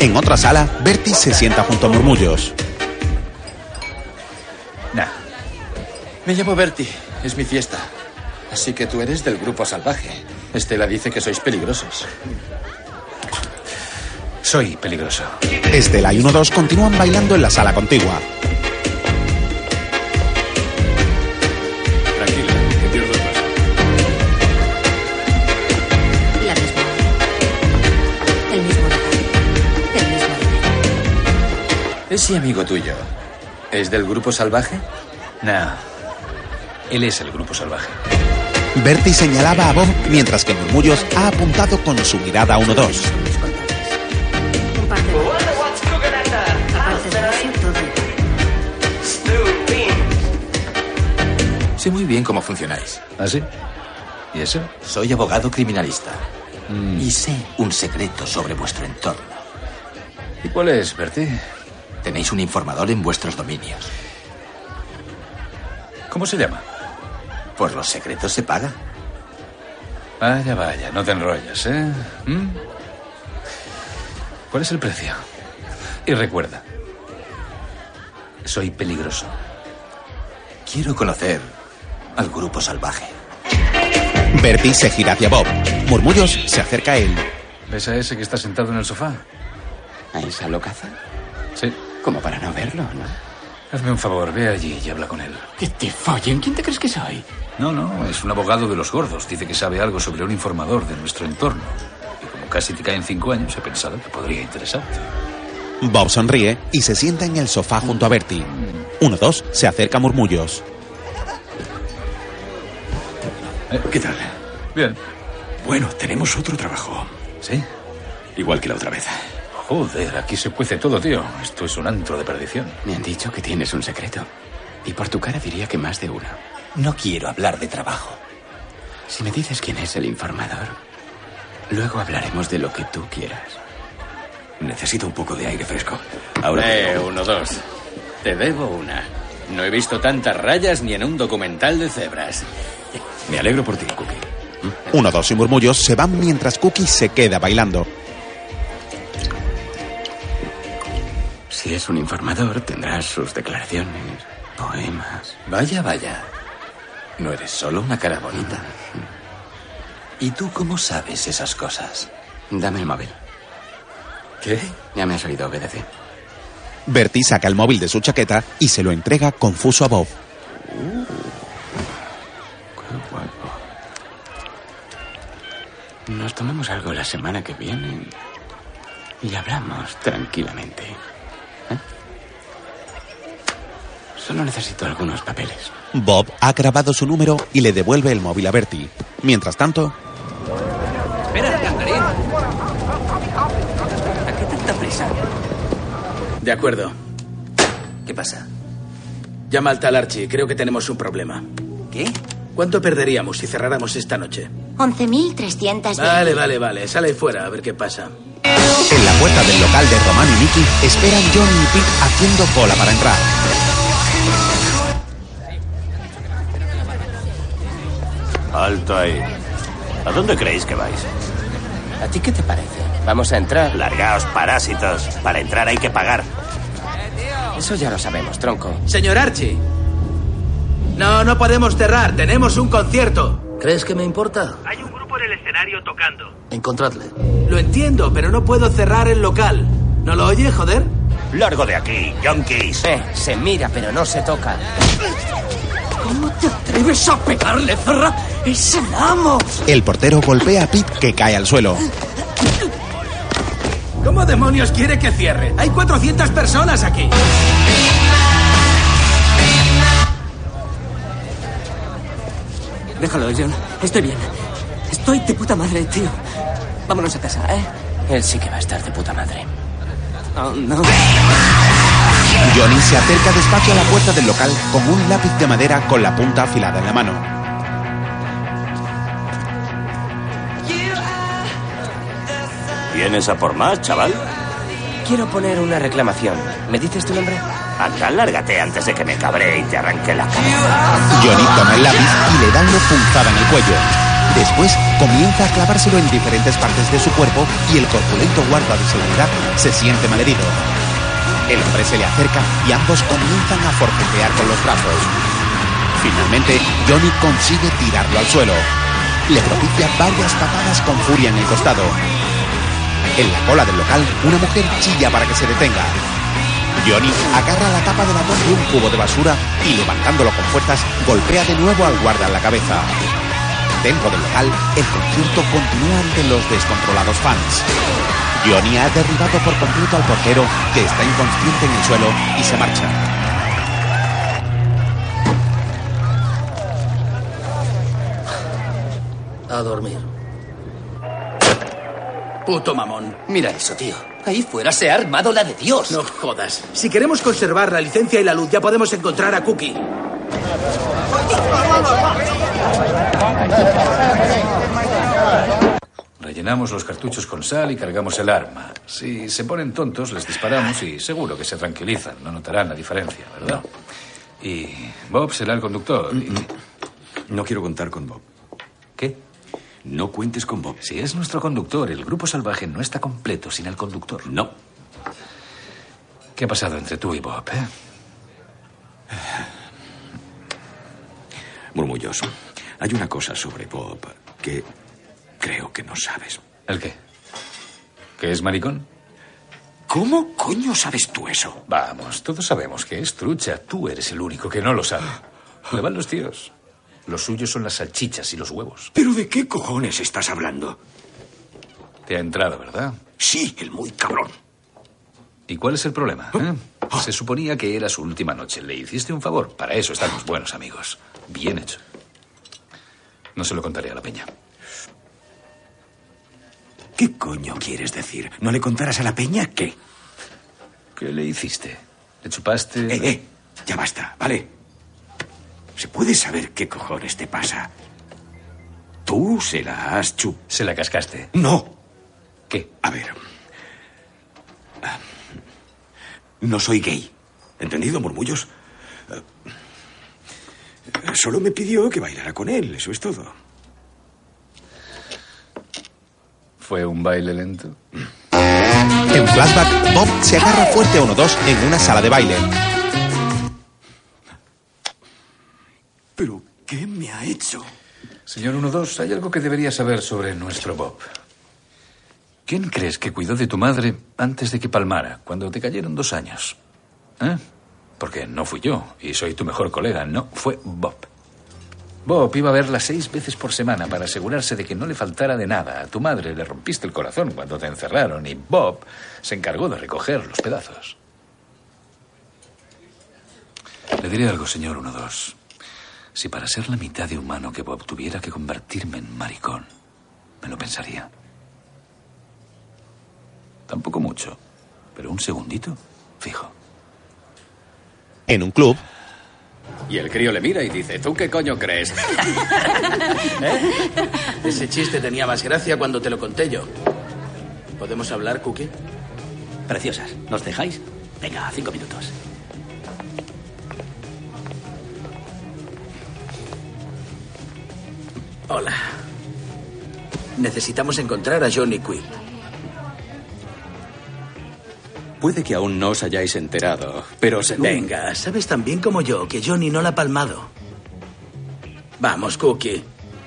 En otra sala, Bertie se sienta junto a Murmullos. Nah. Me llamo Bertie. Es mi fiesta. Así que tú eres del grupo salvaje. Estela dice que sois peligrosos. Soy peligroso. Estela y 1-2 continúan bailando en la sala contigua. Tranquila, que pierdo el paso. La misma. El mismo lugar. El mismo. Ese amigo tuyo, ¿es del grupo salvaje? No. Él es el grupo salvaje. Bertie señalaba a Bob mientras que Murmullos ha apuntado con su mirada a 1-2. Sé muy bien cómo funcionáis. ¿Ah, sí? ¿Y eso? Soy abogado criminalista. Y sé un secreto sobre vuestro entorno. ¿Y cuál es, Bertie? Tenéis un informador en vuestros dominios. ¿Cómo se llama? Por los secretos se paga. Vaya, vaya, no te enrolles, ¿eh? ¿Mm? ¿Cuál es el precio? Y recuerda, soy peligroso. Quiero conocer al grupo salvaje. Bertie se gira hacia Bob. Murmullos se acerca a él. ¿Ves a ese que está sentado en el sofá? ¿A esa locaza? Sí. Como para no verlo, ¿no? Hazme un favor, ve allí y habla con él. Que te follen. ¿Quién te crees que soy? No, no, es un abogado de los gordos. Dice que sabe algo sobre un informador de nuestro entorno. Y como casi te caen cinco años, he pensado que podría interesarte. Bob sonríe y se sienta en el sofá junto a Bertie. Uno dos se acerca a Murmullos. Eh, ¿Qué tal? Bien. Bueno, tenemos otro trabajo. ¿Sí? Igual que la otra vez. Joder, aquí se cuece todo, tío. Esto es un antro de perdición. Me han dicho que tienes un secreto. Y por tu cara diría que más de uno. No quiero hablar de trabajo. Si me dices quién es el informador, luego hablaremos de lo que tú quieras. Necesito un poco de aire fresco. Ahora. Eh, uno, dos. Te debo una. No he visto tantas rayas ni en un documental de cebras. Me alegro por ti, Cookie. Uno dos y Murmullos se van mientras Cookie se queda bailando. Si es un informador, tendrás sus declaraciones, poemas. Vaya, vaya. No eres solo una cara bonita. ¿Y tú cómo sabes esas cosas? Dame el móvil. ¿Qué? Ya me has oído, obedece. Bertie saca el móvil de su chaqueta y se lo entrega confuso a Bob. No nos tomamos algo la semana que viene y hablamos tranquilamente. ¿eh? Solo necesito algunos papeles. Bob ha grabado su número y le devuelve el móvil a Bertie. Mientras tanto, Espera, cantarín. ¿A qué tanta prisa? De acuerdo. ¿Qué pasa? Llama al tal Archie. Creo que tenemos un problema. ¿Qué? ¿Cuánto perderíamos si cerráramos esta noche? 11.320. Vale, vale, vale. Sale fuera a ver qué pasa. en la puerta del local de Román y Mickey esperan Johnny y Pete haciendo cola para entrar. Alto ahí. ¿A dónde creéis que vais? ¿A ti qué te parece? Vamos a entrar. Largaos, parásitos. Para entrar hay que pagar. Eso ya lo sabemos, tronco. Señor Archie. No, no podemos cerrar. Tenemos un concierto. ¿Crees que me importa? Hay un grupo en el escenario tocando. Encontradle. Lo entiendo, pero no puedo cerrar el local. ¿No lo oye, joder? Largo de aquí, yonkis. Eh, se mira, pero no se toca. ¿Cómo te atreves a pegarle, zorra? ¡Es el amo! El portero golpea a Pete que cae al suelo. ¿Cómo demonios quiere que cierre? Hay 400 personas aquí. Déjalo, John. Estoy bien. Estoy de puta madre, tío. Vámonos a casa, ¿eh? Él sí que va a estar de puta madre. Oh, no. Johnny se acerca despacio a la puerta del local con un lápiz de madera con la punta afilada en la mano. ¿Vienes a por más, chaval? Quiero poner una reclamación. ¿Me dices tu nombre? Anda, lárgate antes de que me cabre y te arranque la cabeza. Johnny toma el lápiz y le da una punzada en el cuello. Después comienza a clavárselo en diferentes partes de su cuerpo y el corpulento guarda de seguridad se siente malherido. El hombre se le acerca y ambos comienzan a forcejear con los brazos. Finalmente, Johnny consigue tirarlo al suelo. Le propicia varias patadas con furia en el costado. En la cola del local, una mujer chilla para que se detenga. Johnny agarra la tapa de latón de un cubo de basura y levantándolo con fuerzas, golpea de nuevo al guarda en la cabeza. Dentro del local, el concierto continúa ante los descontrolados fans. Johnny ha derribado por completo al portero, que está inconsciente en el suelo, y se marcha. A dormir. Puto mamón. Mira eso, tío. Ahí fuera se ha armado la de Dios. No jodas. Si queremos conservar la licencia y la luz, ya podemos encontrar a Cookie. Rellenamos los cartuchos con sal y cargamos el arma. Si se ponen tontos, les disparamos y seguro que se tranquilizan. No notarán la diferencia, ¿verdad? Y Bob será el conductor. y- No quiero contar con Bob. No cuentes con Bob. Si es nuestro conductor, el grupo salvaje no está completo sin el conductor. No. ¿Qué ha pasado entre tú y Bob, eh? Murmulloso. Hay una cosa sobre Bob que creo que no sabes. ¿El qué? ¿Que es maricón? ¿Cómo coño sabes tú eso? Vamos, todos sabemos que es trucha. Tú eres el único que no lo sabe. Le van los tíos. Los suyos son las salchichas y los huevos. ¿Pero de qué cojones estás hablando? Te ha entrado, ¿verdad? Sí, el muy cabrón. ¿Y cuál es el problema? eh? Se suponía que era su última noche. Le hiciste un favor. Para eso estamos buenos amigos. Bien hecho. No se lo contaré a la peña. ¿Qué coño quieres decir? ¿No le contarás a la peña qué? ¿Qué le hiciste? ¿Le chupaste? Eh, eh, ya basta, ¿vale? ¿Se puede saber qué cojones te pasa? Tú se la has chup... Se la cascaste. No. ¿Qué? A ver. No soy gay. ¿Entendido, murmullos? Solo me pidió que bailara con él, eso es todo. ¿Fue un baile lento? En flashback, Bob se agarra fuerte a uno dos en una sala de baile. ¿Pero qué me ha hecho? Señor 1-2, hay algo que debería saber sobre nuestro Bob. ¿Quién crees que cuidó de tu madre antes de que palmara, cuando te cayeron dos años? ¿Eh? Porque no fui yo, y soy tu mejor colega, no, fue Bob. Bob iba a verla seis veces por semana para asegurarse de que no le faltara de nada. A tu madre le rompiste el corazón cuando te encerraron y Bob se encargó de recoger los pedazos. Le diré algo, señor 1-2. Si para ser la mitad de humano que Bob tuviera que convertirme en maricón, me lo pensaría. Tampoco mucho, pero un segundito, fijo. En un club, Y el crío le mira y dice, ¿tú qué coño crees? *laughs* ¿Eh? Ese chiste tenía más gracia cuando te lo conté yo. ¿Podemos hablar, Cookie? Preciosas, ¿nos dejáis? Venga, cinco minutos. Hola. Necesitamos encontrar a Johnny Quill. Puede que aún no os hayáis enterado, pero según... Venga, sabes tan bien como yo que Johnny no la ha palmado. Vamos, Cookie.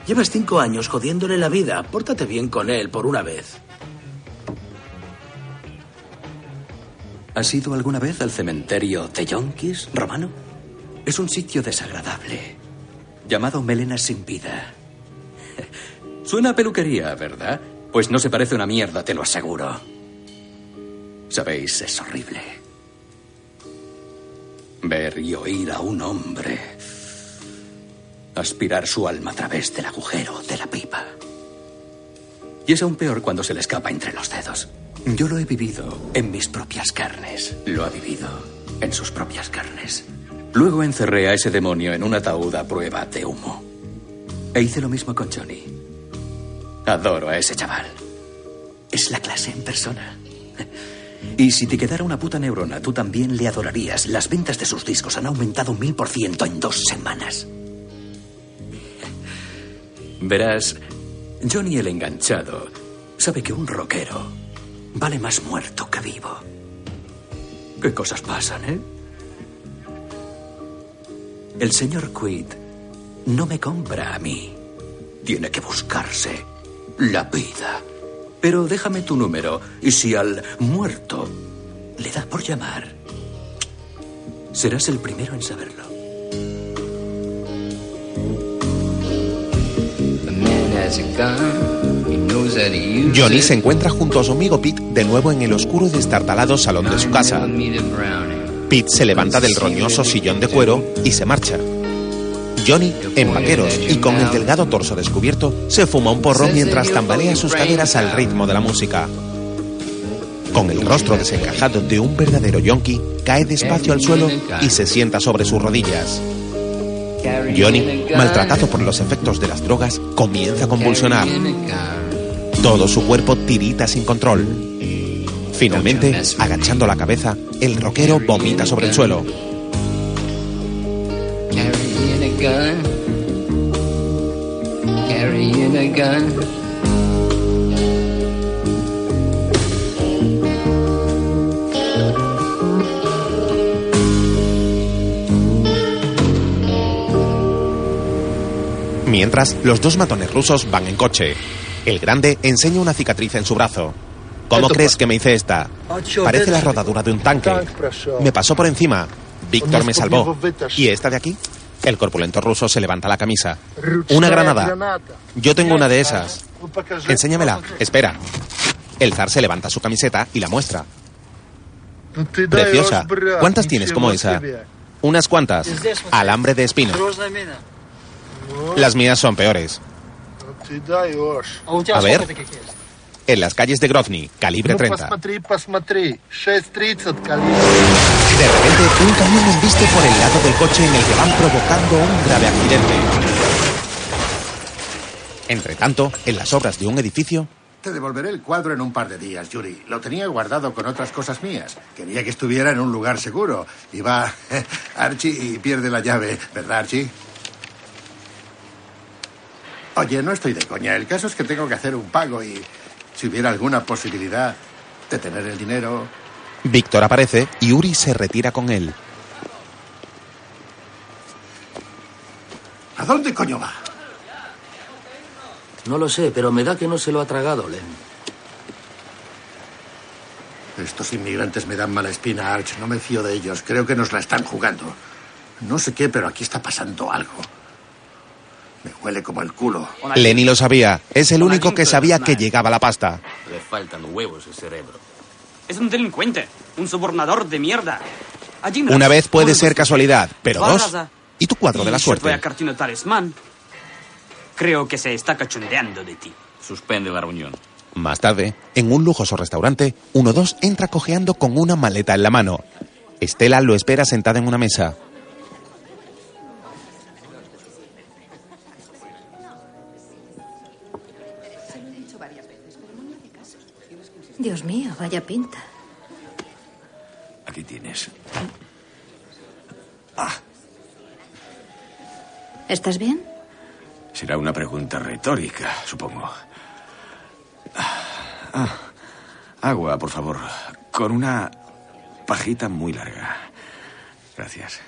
Llevas cinco años jodiéndole la vida. Pórtate bien con él por una vez. ¿Has ido alguna vez al cementerio de Yonkis, Romano? Es un sitio desagradable, llamado Melenas sin vida. Suena peluquería, ¿verdad? Pues no se parece una mierda, te lo aseguro. Sabéis, es horrible. Ver y oír a un hombre aspirar su alma a través del agujero de la pipa. Y es aún peor cuando se le escapa entre los dedos. Yo lo he vivido en mis propias carnes. Lo ha vivido en sus propias carnes. Luego encerré a ese demonio en un ataúd a prueba de humo. E hice lo mismo con Johnny. Adoro a ese chaval. Es la clase en persona. Y si te quedara una puta neurona, tú también le adorarías. Las ventas de sus discos han aumentado un mil por ciento en dos semanas. Verás, Johnny el enganchado sabe que un rockero vale más muerto que vivo. ¿Qué cosas pasan, eh? El señor Quid no me compra a mí. Tiene que buscarse la vida. Pero déjame tu número y si al muerto le da por llamar, serás el primero en saberlo. Johnny se encuentra junto a su amigo Pete de nuevo en el oscuro y destartalado salón de su casa. Pete se levanta del roñoso sillón de cuero y se marcha. Johnny, en vaqueros y con el delgado torso descubierto, se fuma un porro mientras tambalea sus caderas al ritmo de la música. Con el rostro desencajado de un verdadero yonki, cae despacio al suelo y se sienta sobre sus rodillas. Johnny, maltratado por los efectos de las drogas, comienza a convulsionar. Todo su cuerpo tirita sin control. Finalmente, agachando la cabeza, el rockero vomita sobre el suelo. Gun. Carrying a gun. Mientras, los dos matones rusos van en coche. El grande enseña una cicatriz en su brazo. ¿Cómo crees que me hice esta? Parece la rodadura de un tanque. Me pasó por encima. Víctor me salvó. ¿Y esta de aquí? El corpulento ruso se levanta la camisa. Una granada. Yo tengo una de esas. Enséñamela. Espera. El zar se levanta su camiseta y la muestra. Preciosa. ¿Cuántas tienes como esa? Unas cuantas. Alambre de espino. Las mías son peores. A ver en las calles de Grozny, calibre 30. De repente, un camión embiste por el lado del coche en el que van provocando un grave accidente. Entre tanto, en las obras de un edificio... Te devolveré el cuadro en un par de días, Yuri. Lo tenía guardado con otras cosas mías. Quería que estuviera en un lugar seguro. Y va *laughs* Archie y pierde la llave, ¿verdad, Archie? Oye, no estoy de coña. El caso es que tengo que hacer un pago y si hubiera alguna posibilidad de tener el dinero... Víctor aparece y Uri se retira con él. ¿A dónde coño va? No lo sé, pero me da que no se lo ha tragado, Len. Estos inmigrantes me dan mala espina, Arch. No me fío de ellos. Creo que nos la están jugando. No sé qué, pero aquí está pasando algo. Me huele como el culo. Lenny lo sabía. Es el único que sabía que llegaba la pasta. Le faltan huevos el cerebro. Es un delincuente, un sobornador de mierda. Una vez puede ser casualidad, pero dos. ¿Y tu cuadro de la suerte? Cartino Talismán. Creo que se está cachondeando de ti. Suspende la reunión. Más tarde, en un lujoso restaurante, uno dos entra cojeando con una maleta en la mano. Estela lo espera sentada en una mesa. Dios mío, vaya pinta. Aquí tienes. ¿Estás bien? Será una pregunta retórica, supongo. Ah, agua, por favor. Con una pajita muy larga. Gracias.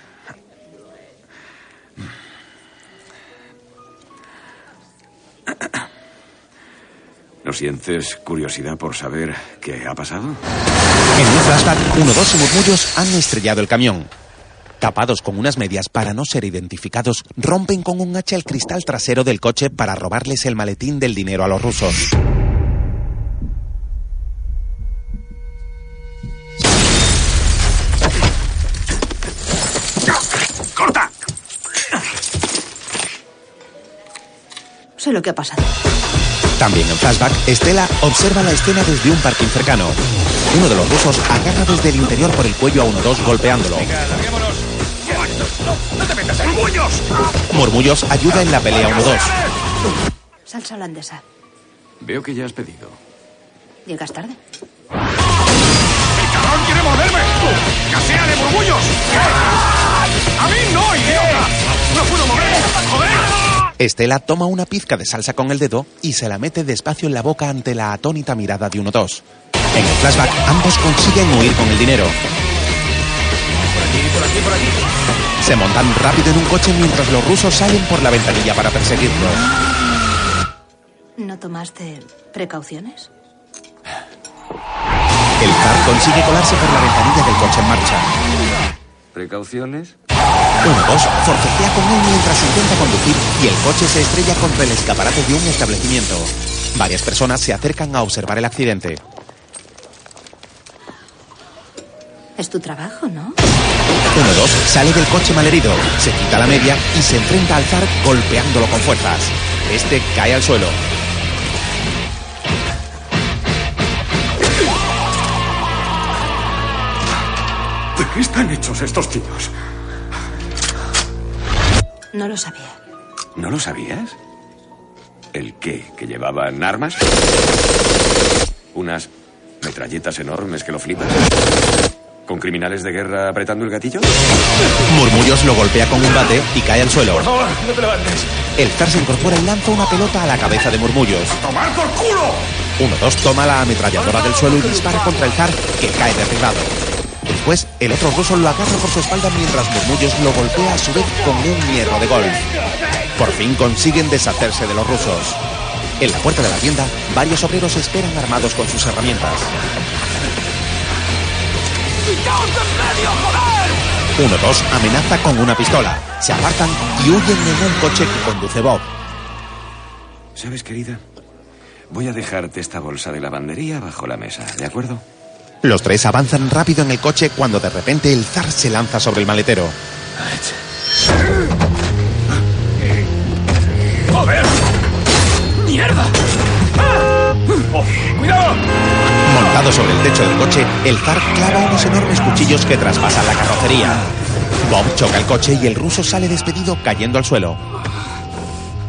¿No sientes curiosidad por saber qué ha pasado? En un flashback, uno dos y murmullos han estrellado el camión. Tapados con unas medias para no ser identificados, rompen con un hacha el cristal trasero del coche para robarles el maletín del dinero a los rusos. ¡Corta! Sé lo que ha pasado. También en flashback, Estela observa la escena desde un parking cercano. Uno de los rusos agarra desde el interior por el cuello a uno dos golpeándolo. ¡No te metas en bullos! Murmullos ayuda en la pelea uno dos. Salsa holandesa. Veo que ya has pedido. ¿Llegas tarde? ¡Cabrón quiere morderme! ¡Casea de murmullos! ¡A mí no, idiota! ¡No puedo mover! ¡Joder! Estela toma una pizca de salsa con el dedo y se la mete despacio en la boca ante la atónita mirada de uno dos. En el flashback, ambos consiguen huir con el dinero. Por aquí, por aquí. Se montan rápido en un coche mientras los rusos salen por la ventanilla para perseguirlos. ¿No tomaste precauciones? El zar consigue colarse por la ventanilla del coche en marcha. ¿Precauciones? Uno dos forcejea con él mientras intenta conducir y el coche se estrella contra el escaparate de un establecimiento. Varias personas se acercan a observar el accidente. Es tu trabajo, ¿no? Uno dos sale del coche malherido, se quita la media y se enfrenta al zar golpeándolo con fuerzas. Este cae al suelo. ¿De qué están hechos estos tíos? No lo sabía. ¿No lo sabías? ¿El qué? ¿Que llevaban armas? ¿Unas metralletas enormes que lo flipas? ¿Con criminales de guerra apretando el gatillo? Murmullos lo golpea con un bate y cae al suelo. favor, no te levantes. El zar se incorpora y lanza una pelota a la cabeza de Murmullos. ¡Tomar por culo! Uno dos toma la ametralladora del suelo y dispara contra el zar, que cae derribado. Después, el otro ruso lo agarra por su espalda mientras Murmullos lo golpea a su vez con un hierro de golf. Por fin consiguen deshacerse de los rusos. En la puerta de la tienda, varios obreros esperan armados con sus herramientas. ¡Quitaos de joder! Uno dos amenaza con una pistola. Se apartan y huyen en un coche que conduce Bob. ¿Sabes, querida? Voy a dejarte esta bolsa de lavandería bajo la mesa, ¿de acuerdo? Los tres avanzan rápido en el coche cuando de repente el zar se lanza sobre el maletero. ¡Joder! ¡Mierda! Oh, ¡Cuidado! Montado sobre el techo del coche, el zar clava unos enormes cuchillos que traspasan la carrocería. Bob choca el coche y el ruso sale despedido cayendo al suelo.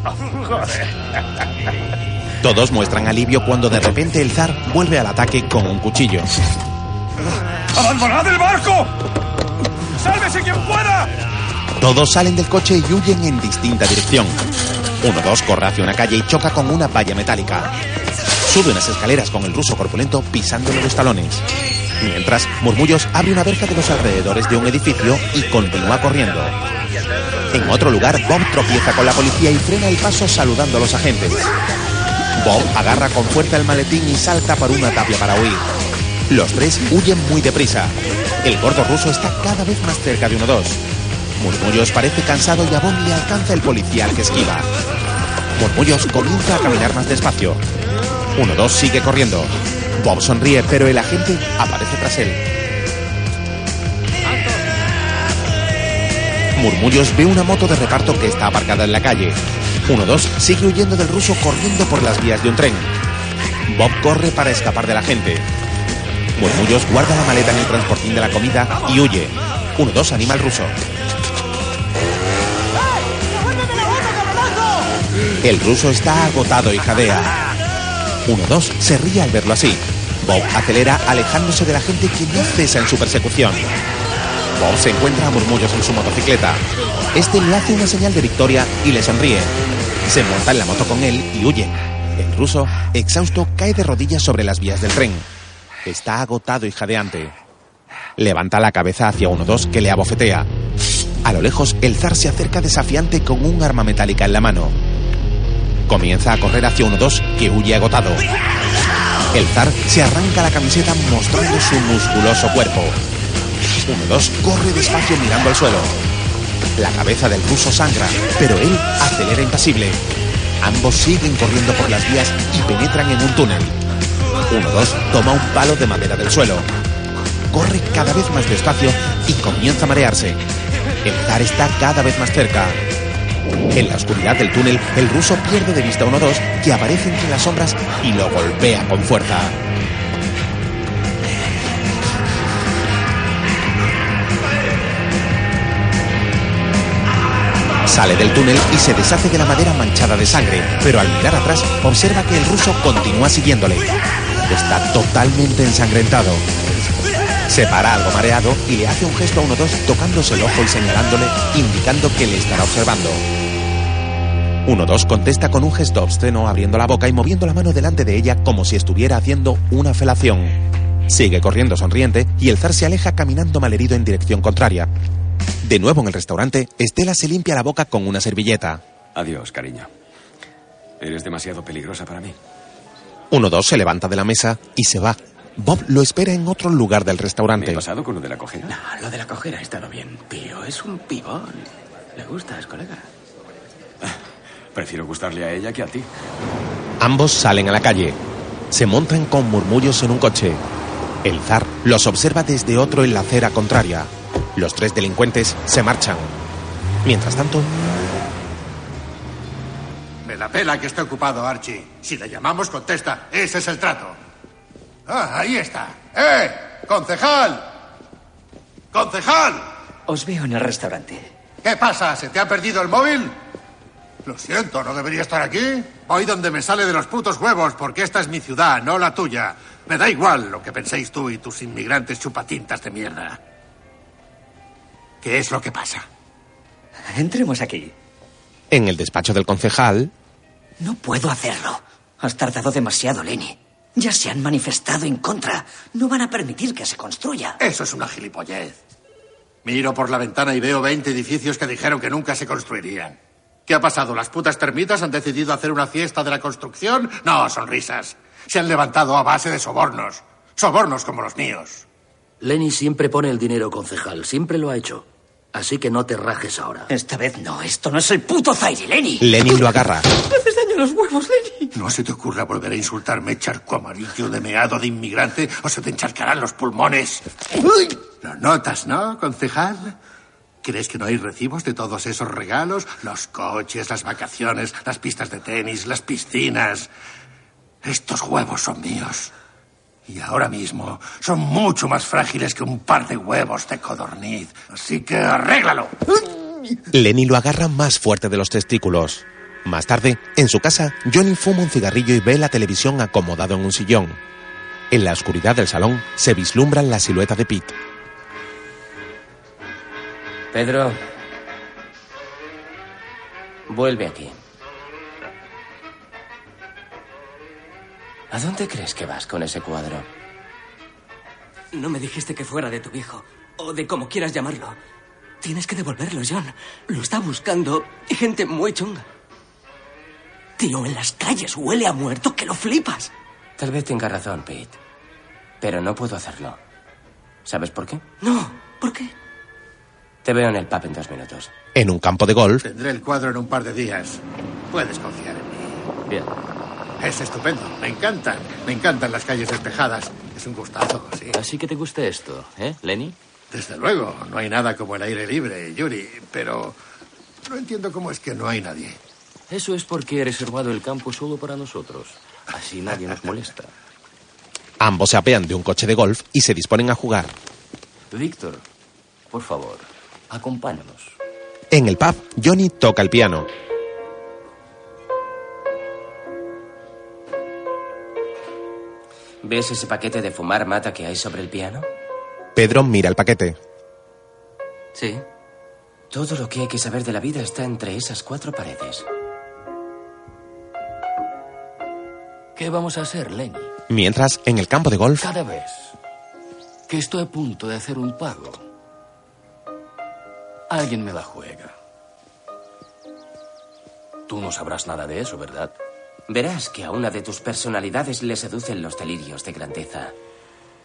*laughs* Todos muestran alivio cuando de repente el zar vuelve al ataque con un cuchillo. ¡Abandonad el barco! ¡Sálvese quien pueda! Todos salen del coche y huyen en distinta dirección. Uno dos corre hacia una calle y choca con una valla metálica. Sube unas escaleras con el ruso corpulento pisándole los talones. Mientras, Murmullos abre una verja de los alrededores de un edificio y continúa corriendo. En otro lugar, Bob tropieza con la policía y frena el paso saludando a los agentes. Bob agarra con fuerza el maletín y salta por una tapia para huir. Los tres huyen muy deprisa. El gordo ruso está cada vez más cerca de uno dos. Murmullos parece cansado y a Bob le alcanza el policía al que esquiva. Murmullos comienza a caminar más despacio. 1-2 sigue corriendo. Bob sonríe, pero el agente aparece tras él. Murmullos ve una moto de reparto que está aparcada en la calle. 1-2 sigue huyendo del ruso corriendo por las vías de un tren. Bob corre para escapar de la gente. Murmullos guarda la maleta en el transportín de la comida y huye. 1-2 anima al ruso. El ruso está agotado y jadea. 1-2 se ríe al verlo así. Bob acelera alejándose de la gente que no cesa en su persecución. Bob se encuentra a murmullos en su motocicleta. Este le hace una señal de victoria y le sonríe. Se monta en la moto con él y huye. El ruso, exhausto, cae de rodillas sobre las vías del tren. Está agotado y jadeante. Levanta la cabeza hacia uno dos que le abofetea. A lo lejos, el zar se acerca desafiante con un arma metálica en la mano. Comienza a correr hacia uno dos que huye agotado. El zar se arranca la camiseta mostrando su musculoso cuerpo. Uno dos corre despacio mirando al suelo. La cabeza del ruso sangra, pero él acelera impasible. Ambos siguen corriendo por las vías y penetran en un túnel. Uno dos toma un palo de madera del suelo. Corre cada vez más despacio y comienza a marearse. El zar está cada vez más cerca. En la oscuridad del túnel, el ruso pierde de vista a uno dos que aparece entre las sombras y lo golpea con fuerza. Sale del túnel y se deshace de la madera manchada de sangre, pero al mirar atrás observa que el ruso continúa siguiéndole. Está totalmente ensangrentado. Se para algo mareado y le hace un gesto a uno dos tocándose el ojo y señalándole, indicando que le estará observando. Uno dos contesta con un gesto obsceno abriendo la boca y moviendo la mano delante de ella como si estuviera haciendo una felación. Sigue corriendo sonriente y el zar se aleja caminando malherido en dirección contraria. De nuevo en el restaurante, Estela se limpia la boca con una servilleta. Adiós, cariño. Eres demasiado peligrosa para mí. Uno dos se levanta de la mesa y se va. Bob lo espera en otro lugar del restaurante. ¿Me he pasado con lo de la cojera? No, lo de la cojera ha estado bien, tío. Es un pibón. ¿Le gustas, colega? Prefiero gustarle a ella que a ti. Ambos salen a la calle. Se montan con murmullos en un coche. El zar los observa desde otro en la acera contraria. Los tres delincuentes se marchan. Mientras tanto, Me la pela que esté ocupado, Archie. Si le llamamos, contesta. Ese es el trato. Ah, ahí está. ¡Eh! ¡Concejal! ¡Concejal! Os veo en el restaurante. ¿Qué pasa? ¿Se te ha perdido el móvil? Lo siento, no debería estar aquí. Voy donde me sale de los putos huevos, porque esta es mi ciudad, no la tuya. Me da igual lo que penséis tú y tus inmigrantes chupatintas de mierda. ¿Qué es lo que pasa? Entremos aquí. en el despacho del concejal, No puedo hacerlo. Has tardado demasiado, Lenny. Ya se han manifestado en contra. No van a permitir que se construya. Eso es una gilipollez. Miro por la ventana y veo 20 edificios que dijeron que nunca se construirían. ¿Qué ha pasado? ¿Las putas termitas han decidido hacer una fiesta de la construcción? No, sonrisas. Se han levantado a base de sobornos. Sobornos como los míos. Lenny siempre pone el dinero, concejal. Siempre lo ha hecho. Así que no te rajes ahora. Esta vez no. Esto no es el puto Zaire, Lenny. Lenin lo agarra. Me haces daño a los huevos, Lenny. No se te ocurra volver a insultarme, charco amarillo de meado de inmigrante, o se te encharcarán los pulmones. Lo notas, ¿no, concejal? ¿Crees que no hay recibos de todos esos regalos? Los coches, las vacaciones, las pistas de tenis, las piscinas. Estos huevos son míos. Y ahora mismo son mucho más frágiles que un par de huevos de codorniz. Así que arréglalo. Lenny lo agarra más fuerte de los testículos. Más tarde, en su casa, Johnny fuma un cigarrillo y ve la televisión acomodado en un sillón. En la oscuridad del salón se vislumbra la silueta de Pete. Pedro. Vuelve aquí. ¿A dónde crees que vas con ese cuadro? No me dijiste que fuera de tu viejo, o de como quieras llamarlo. Tienes que devolverlo, John. Lo está buscando gente muy chunga. Tío, en las calles huele a muerto que lo flipas. Tal vez tenga razón, Pete. Pero no puedo hacerlo. ¿Sabes por qué? No, ¿por qué? Te veo en el pub en dos minutos. En un campo de golf, Tendré el cuadro en un par de días. Puedes confiar en mí. Bien. Es estupendo. Me encantan. Me encantan las calles despejadas. Es un gustazo, sí. Así que te gusta esto, ¿eh, Lenny? Desde luego. No hay nada como el aire libre, Yuri. Pero no entiendo cómo es que no hay nadie. Eso es porque he reservado el campo solo para nosotros. Así nadie nos molesta. *laughs* Ambos se apean de un coche de golf y se disponen a jugar. Víctor, por favor, acompáñanos. En el pub, Johnny toca el piano. ¿Ves ese paquete de fumar mata que hay sobre el piano? Pedro mira el paquete. Sí. Todo lo que hay que saber de la vida está entre esas cuatro paredes. ¿Qué vamos a hacer, Lenny? Mientras, en el campo de golf, Cada vez que estoy a punto de hacer un pago, alguien me la juega. Tú no sabrás nada de eso, ¿verdad? Verás que a una de tus personalidades le seducen los delirios de grandeza.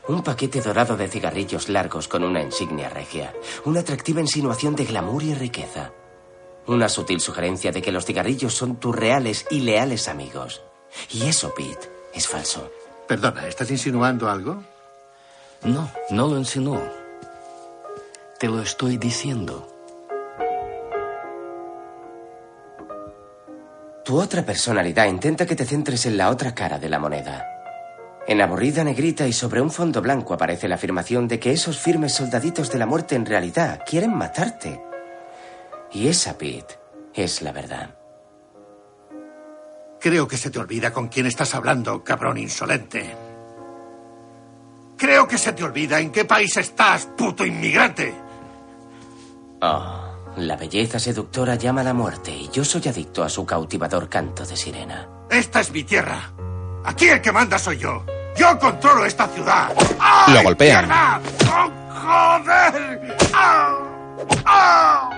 Un paquete dorado de cigarrillos largos con una insignia regia. Una atractiva insinuación de glamour y riqueza. Una sutil sugerencia de que los cigarrillos son tus reales y leales amigos. Y eso, Pete, es falso. Perdona, ¿estás insinuando algo? No, no lo insinuó. Te lo estoy diciendo. Tu otra personalidad intenta que te centres en la otra cara de la moneda. En aburrida negrita y sobre un fondo blanco aparece la afirmación de que esos firmes soldaditos de la muerte en realidad quieren matarte. Y esa, Pete, es la verdad. Creo que se te olvida con quién estás hablando, cabrón insolente. Creo que se te olvida en qué país estás, puto inmigrante. Oh, la belleza seductora llama a la muerte y yo soy adicto a su cautivador canto de sirena. Esta es mi tierra. Aquí el que manda soy yo. Yo controlo esta ciudad. lo golpean. ¡Oh, joder! ¡Ah! ¡Ah!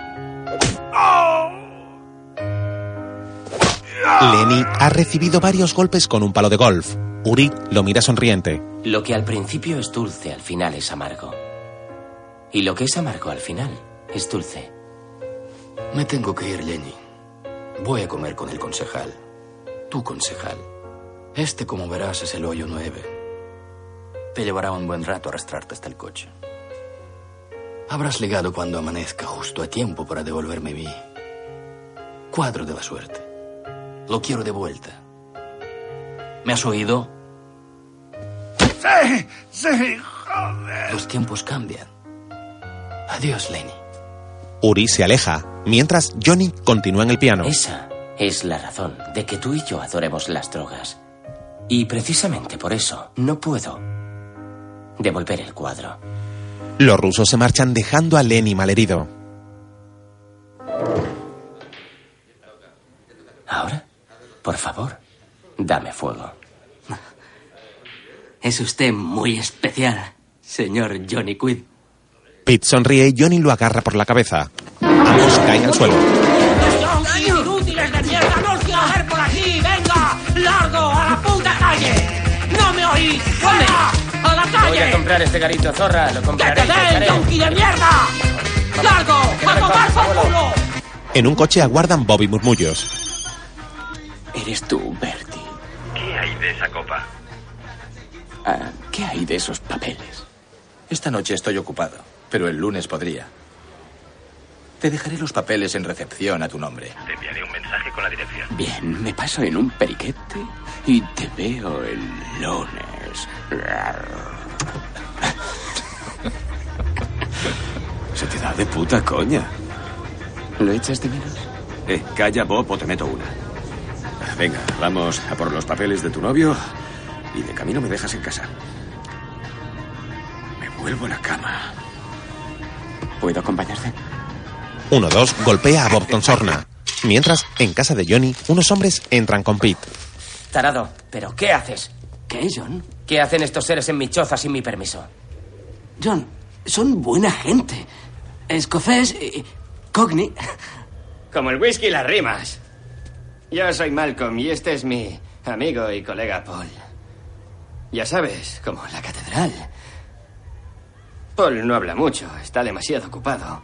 Lenny ha recibido varios golpes con un palo de golf. Uri lo mira sonriente. Lo que al principio es dulce, al final es amargo. Y lo que es amargo al final es dulce. Me tengo que ir, Lenny. Voy a comer con el concejal. Tu concejal. Este, como verás, es el hoyo 9. Te llevará un buen rato arrastrarte hasta el coche. Habrás llegado cuando amanezca justo a tiempo para devolverme mi cuadro de la suerte. Lo quiero de vuelta. ¿Me has oído? Sí, sí, joder. Los tiempos cambian. Adiós, Lenny. Uri se aleja, mientras Johnny continúa en el piano. Esa es la razón de que tú y yo adoremos las drogas. Y precisamente por eso no puedo devolver el cuadro. Los rusos se marchan dejando a Lenny malherido. Ahora, por favor, dame fuego. Es usted muy especial, señor Johnny Quid. Pete sonríe y Johnny lo agarra por la cabeza. Ambos caen al suelo. ¡Inútiles de mierda! ¡No os quiero ver por aquí! ¡Venga! ¡Largo! ¡A la puta calle! ¡No me oís! ¡Fuera! ¡A la Voy calle! a comprar este garito, zorra. Lo ¡Que compraré. te y te den, yonki de mierda! ¡Largo! ¡A tomar por culo! En un coche aguardan Bobby Murmullos. Eres tú, Bertie. ¿Qué hay de esa copa? Ah, ¿Qué hay de esos papeles? Esta noche estoy ocupado, pero el lunes podría. Te dejaré los papeles en recepción a tu nombre. Te enviaré un mensaje con la dirección. Bien, me paso en un periquete y te veo el lunes. *laughs* Se te da de puta coña. ¿Lo echas de menos? Eh, calla, Bob, o te meto una. Venga, vamos a por los papeles de tu novio y de camino me dejas en casa. Me vuelvo a la cama. ¿Puedo acompañarte? Uno dos golpea a Bob con sorna. Mientras, en casa de Johnny, unos hombres entran con Pete. Tarado, ¿pero qué haces? ¿Qué, John? ¿Qué hacen estos seres en mi choza sin mi permiso? John, son buena gente. Escocés y... Cogni. Como el whisky y las rimas. Yo soy Malcolm y este es mi amigo y colega Paul. Ya sabes, como la catedral. Paul no habla mucho, está demasiado ocupado,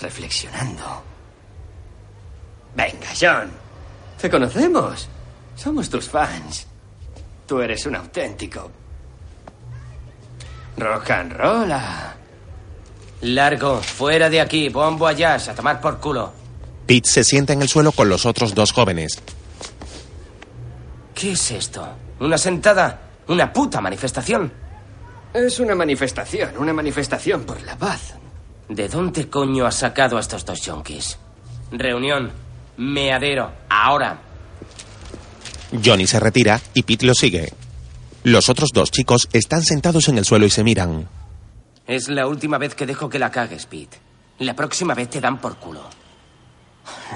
reflexionando. Venga, John, te conocemos. Somos tus fans. Tú eres un auténtico. Rock and rolla. Largo, fuera de aquí, bombo allá, a tomar por culo. Pete se sienta en el suelo con los otros dos jóvenes. ¿Qué es esto? ¿Una sentada? ¿Una puta manifestación? Es una manifestación, una manifestación por la paz. ¿De dónde coño has sacado a estos dos yonkis? Reunión, meadero, ahora. Johnny se retira y Pete lo sigue. Los otros dos chicos están sentados en el suelo y se miran. Es la última vez que dejo que la cagues, Pete. La próxima vez te dan por culo.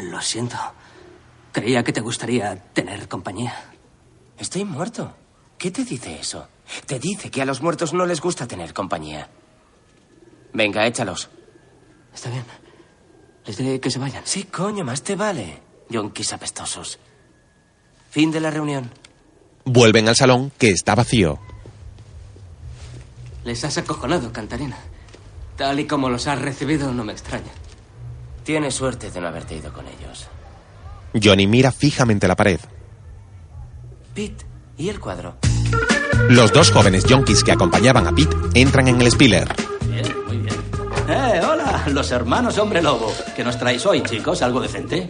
Lo siento. Creía que te gustaría tener compañía. Estoy muerto. ¿Qué te dice eso? Te dice que a los muertos no les gusta tener compañía. Venga, échalos. Está bien. Les diré que se vayan. Sí, coño, más te vale. Yonkis apestosos. Fin de la reunión. Vuelven al salón, que está vacío. Les has acojonado, Cantarina. Tal y como los has recibido, no me extraña. Tienes suerte de no haberte ido con ellos. Johnny mira fijamente la pared. Pete, ¿y el cuadro? Los dos jóvenes yonkis que acompañaban a Pete entran en el Spiller. Bien, muy bien. Eh, hola, los hermanos Hombre Lobo. ¿Qué nos traéis hoy, chicos? ¿Algo decente?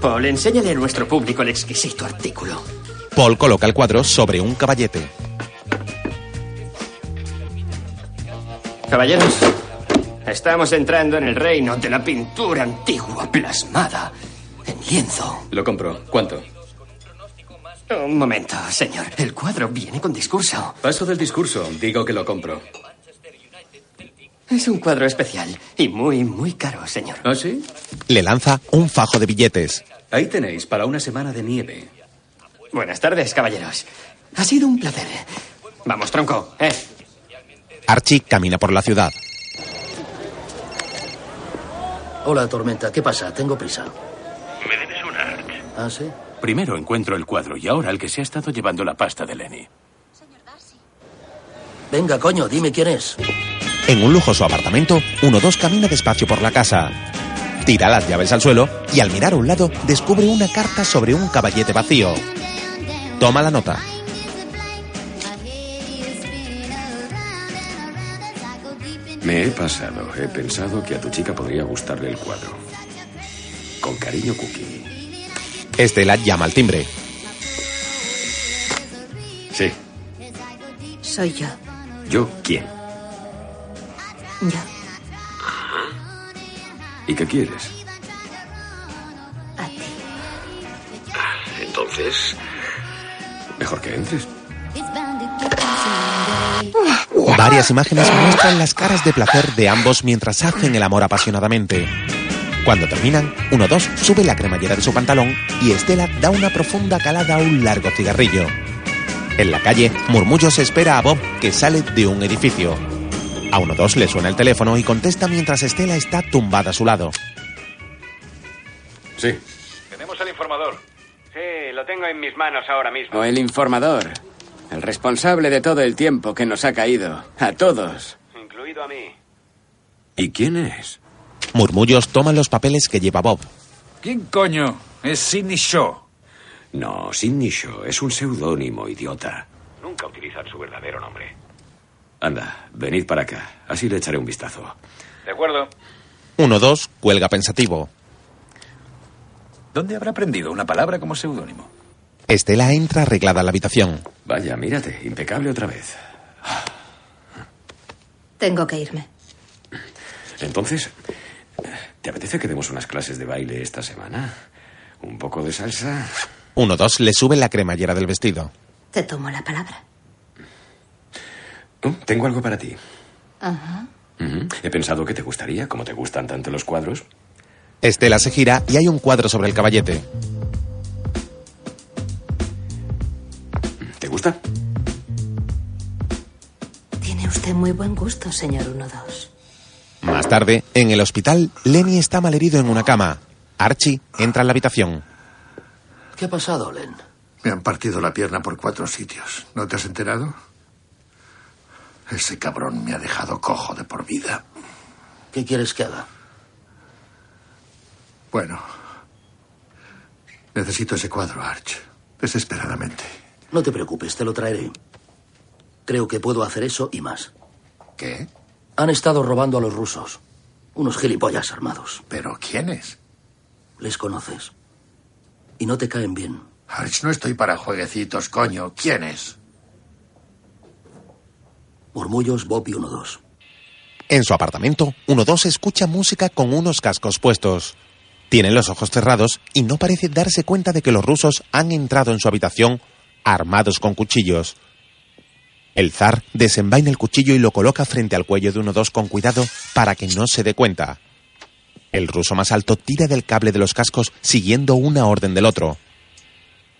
Paul, enséñale a nuestro público el exquisito artículo. Paul coloca el cuadro sobre un caballete. Caballeros, estamos entrando en el reino de la pintura antigua plasmada en lienzo. Lo compro. ¿Cuánto? Un momento, señor. El cuadro viene con discurso. Paso del discurso. Digo que lo compro. Es un cuadro especial y muy, muy caro, señor. ¿Ah, sí? Le lanza un fajo de billetes. Ahí tenéis, para una semana de nieve. Buenas tardes, caballeros. Ha sido un placer. Vamos, tronco, ¿eh? Archie camina por la ciudad. Hola, Tormenta. ¿Qué pasa? Tengo prisa. Me debes una, Arch. ¿Ah, sí? Primero encuentro el cuadro y ahora el que se ha estado llevando la pasta de Lenny. Venga, coño, dime quién es. En un lujoso apartamento, uno dos camina despacio por la casa. Tira las llaves al suelo y al mirar a un lado descubre una carta sobre un caballete vacío. Toma la nota. Me he pasado. He pensado que a tu chica podría gustarle el cuadro. Con cariño, Cookie. Estela llama al timbre. Sí. Soy yo. ¿Yo quién? Yo. ¿Y qué quieres? A ti. Entonces, mejor que entres. Varias imágenes muestran las caras de placer de ambos mientras hacen el amor apasionadamente. Cuando terminan, uno dos sube la cremallera de su pantalón y Estela da una profunda calada a un largo cigarrillo. En la calle, Murmullos espera a Bob, que sale de un edificio. A uno dos le suena el teléfono y contesta mientras Estela está tumbada a su lado. Sí. Tenemos al informador. Sí, lo tengo en mis manos ahora mismo. O el informador. El responsable de todo el tiempo que nos ha caído. A todos. Incluido a mí. ¿Y quién es? Murmullos toma los papeles que lleva Bob. ¿Quién coño? Es Sidney Shaw. No, Sidney Shaw es un seudónimo, idiota. Nunca utilizan su verdadero nombre. Anda, venid para acá. Así le echaré un vistazo. De acuerdo. Uno dos cuelga pensativo. ¿Dónde habrá aprendido una palabra como seudónimo? Estela entra arreglada a la habitación. Vaya, mírate, impecable otra vez. Tengo que irme. Entonces, ¿te apetece que demos unas clases de baile esta semana? ¿Un poco de salsa? Uno dos le sube la cremallera del vestido. Te tomo la palabra. Oh, tengo algo para ti. Ajá. He pensado que te gustaría, como te gustan tanto los cuadros. Estela se gira y hay un cuadro sobre el caballete. ¿Te gusta? Tiene usted muy buen gusto, señor 1-2. Más tarde, en el hospital, Lenny está malherido en una cama. Archie entra en la habitación. ¿Qué ha pasado, Len? Me han partido la pierna por cuatro sitios. ¿No te has enterado? Ese cabrón me ha dejado cojo de por vida. ¿Qué quieres que haga? Bueno. Necesito ese cuadro, Arch. Desesperadamente. No te preocupes, te lo traeré. Creo que puedo hacer eso y más. ¿Qué? Han estado robando a los rusos. Unos gilipollas armados. ¿Pero quiénes? Les conoces. Y no te caen bien. Arch, no estoy para jueguecitos, coño. ¿Quiénes? Murmullos Bob y 1-2. En su apartamento, 1-2 escucha música con unos cascos puestos. Tiene los ojos cerrados y no parece darse cuenta de que los rusos han entrado en su habitación armados con cuchillos. El zar desenvaina el cuchillo y lo coloca frente al cuello de 1-2 con cuidado para que no se dé cuenta. El ruso más alto tira del cable de los cascos siguiendo una orden del otro.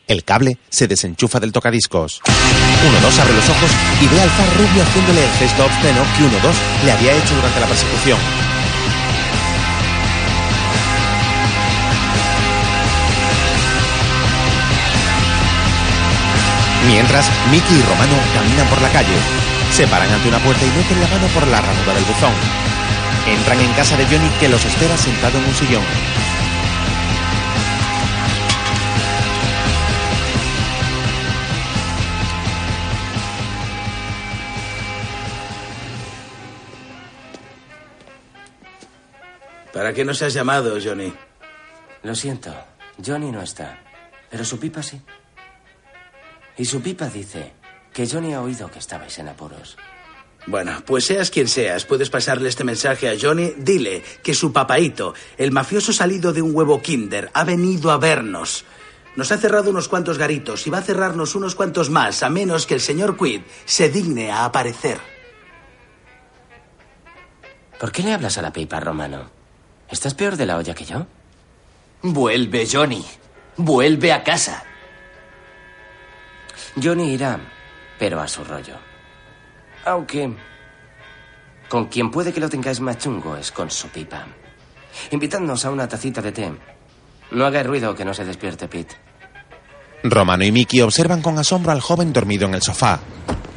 El cable se desenchufa del tocadiscos. 1-2 abre los ojos y ve al zar rubio haciéndole el gesto obsceno que 1-2 le había hecho durante la persecución. Mientras, Mickey y Romano caminan por la calle. Se paran ante una puerta y meten la mano por la ranura del buzón. Entran en casa de Johnny que los espera sentado en un sillón. ¿Para qué nos has llamado, Johnny? Lo siento, Johnny no está. Pero su pipa sí. Y su pipa dice que Johnny ha oído que estabais en apuros. Bueno, pues seas quien seas, puedes pasarle este mensaje a Johnny. Dile que su papaito, el mafioso salido de un huevo kinder, ha venido a vernos. Nos ha cerrado unos cuantos garitos y va a cerrarnos unos cuantos más, a menos que el señor Quid se digne a aparecer. ¿Por qué le hablas a la pipa, Romano? ¿Estás peor de la olla que yo? Vuelve, Johnny. Vuelve a casa. Johnny irá, pero a su rollo. Aunque con quien puede que lo tengáis más chungo es con su pipa. Invitadnos a una tacita de té. No haga ruido que no se despierte Pete. Romano y Mickey observan con asombro al joven dormido en el sofá.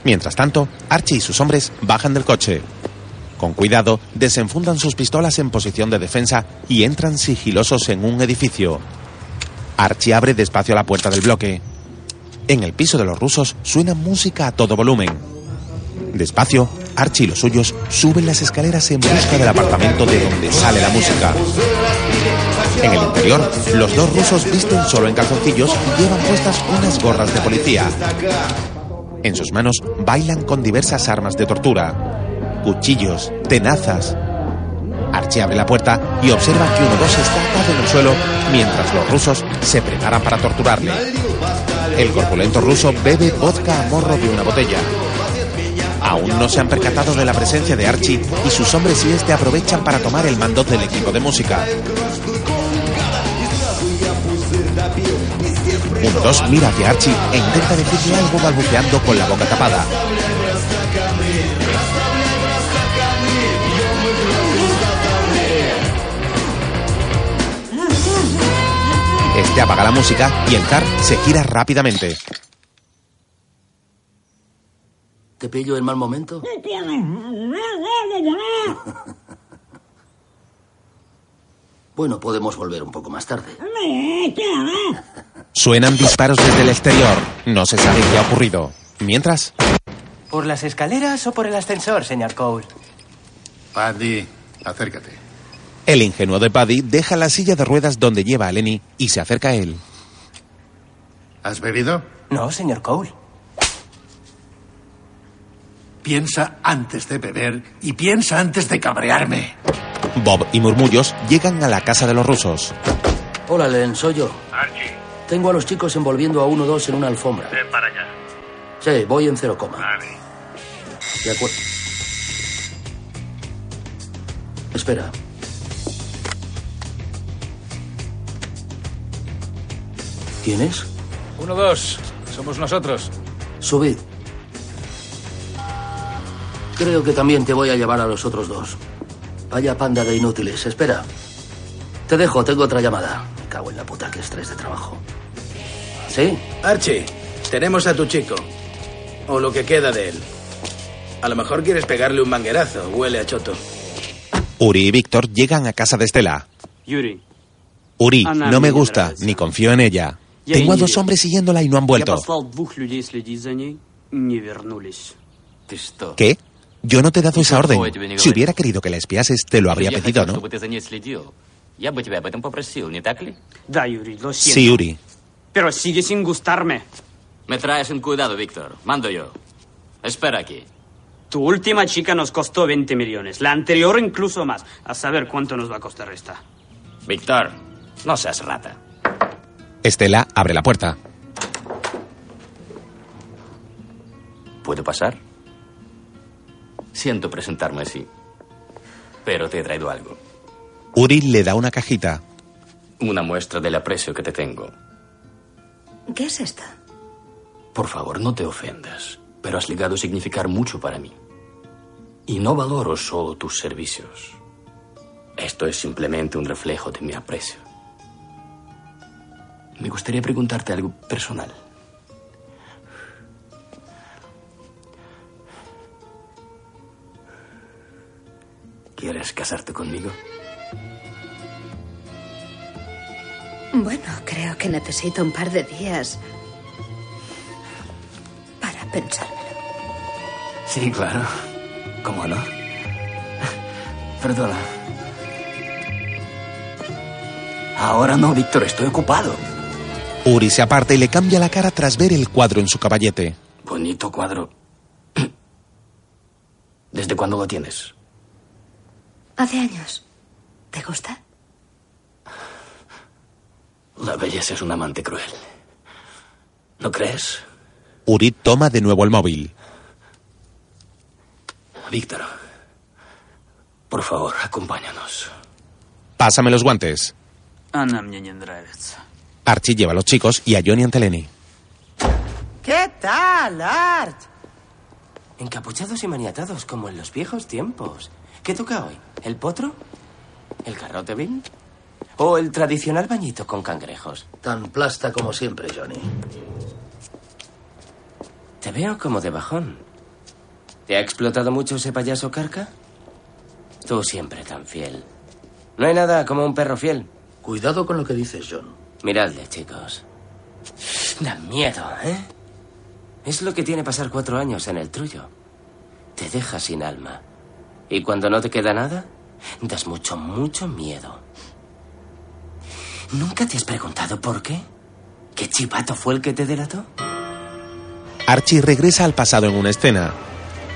Mientras tanto, Archie y sus hombres bajan del coche. Con cuidado, desenfundan sus pistolas en posición de defensa y entran sigilosos en un edificio. Archie abre despacio la puerta del bloque. En el piso de los rusos suena música a todo volumen. Despacio, Archie y los suyos suben las escaleras en busca del apartamento de donde sale la música. En el interior, los dos rusos visten solo en calzoncillos y llevan puestas unas gorras de policía. En sus manos bailan con diversas armas de tortura. Cuchillos, tenazas. Archie abre la puerta y observa que uno dos está atado en el suelo mientras los rusos se preparan para torturarle. El corpulento ruso bebe vodka a morro de una botella. Aún no se han percatado de la presencia de Archie y sus hombres y este aprovechan para tomar el mando del equipo de música. Uno dos mira hacia Archie e intenta decirle algo balbuceando con la boca tapada. Este apaga la música y el zar se gira rápidamente. ¿Te pillo en mal momento? Bueno, podemos volver un poco más tarde. *laughs* Suenan disparos desde el exterior. No se sabe qué ha ocurrido. Mientras, ¿Por las escaleras o por el ascensor, señor Cole? Paddy, acércate. El ingenuo de Paddy deja la silla de ruedas donde lleva a Lenny y se acerca a él. ¿Has bebido? No, señor Cole. Piensa antes de beber y piensa antes de cabrearme. Bob y Murmullos llegan a la casa de los rusos. Hola, Len, soy yo. Archie, Tengo a los chicos envolviendo a 1-2 en una alfombra. ven para allá. Sí, voy en cero coma. Vale. De acuerdo. Espera. ¿Quién es? Uno, dos. Somos nosotros. Subid. Creo que también te voy a llevar a los otros dos. Vaya panda de inútiles. Espera. Te dejo, tengo otra llamada. Me cago en la puta, que estrés de trabajo. ¿Sí? Archie, tenemos a tu chico. O lo que queda de él. A lo mejor quieres pegarle un manguerazo. Huele a choto. Uri y Víctor llegan a casa de Estela. Yuri, Uri, no me gusta, ni confío en ella. Tengo a dos hombres siguiéndola y no han vuelto. ¿Qué? Yo no te he dado esa orden. Si hubiera querido que la espiases, te lo habría pedido, ¿no? Pues, sí, Uri. Pero sigue sin gustarme. Me traes un cuidado, Víctor. Mando yo. Espera aquí. Tu última chica nos costó 20 millones. La anterior incluso más. A saber cuánto nos va a costar esta. Víctor, no seas rata. Estela abre la puerta. ¿Puedo pasar? Siento presentarme así. Pero te he traído algo. Uri le da una cajita. Una muestra del aprecio que te tengo. ¿Qué es esto? Por favor, no te ofendas, pero has llegado a significar mucho para mí. Y no valoro solo tus servicios. Esto es simplemente un reflejo de mi aprecio. Me gustaría preguntarte algo personal. ¿Quieres casarte conmigo? Bueno, creo que necesito un par de días para pensármelo. Sí, claro. ¿Cómo no? Perdona. Ahora no, Víctor, estoy ocupado. Uri se aparta y le cambia la cara tras ver el cuadro en su caballete. Bonito cuadro. *clears throat* ¿Desde cuándo lo tienes? Hace años. ¿Te gusta? La belleza es un amante cruel. ¿No crees? Uri toma de nuevo el móvil. Víctor, por favor, acompáñanos. Pásame los guantes. Archie lleva a los chicos y a Johnny ante ¿Qué tal, Arch? Encapuchados y maniatados, como en los viejos tiempos. ¿Qué toca hoy? ¿El potro? ¿El carrote ¿O el tradicional bañito con cangrejos? Tan plasta como siempre, Johnny. Te veo como de bajón. ¿Te ha explotado mucho ese payaso carca? Tú siempre tan fiel. No hay nada como un perro fiel. Cuidado con lo que dices, John. Miradle, chicos. Da miedo, ¿eh? Es lo que tiene pasar cuatro años en el trullo. Te deja sin alma. Y cuando no te queda nada, das mucho, mucho miedo. ¿Nunca te has preguntado por qué? ¿Qué chivato fue el que te delató? Archie regresa al pasado en una escena.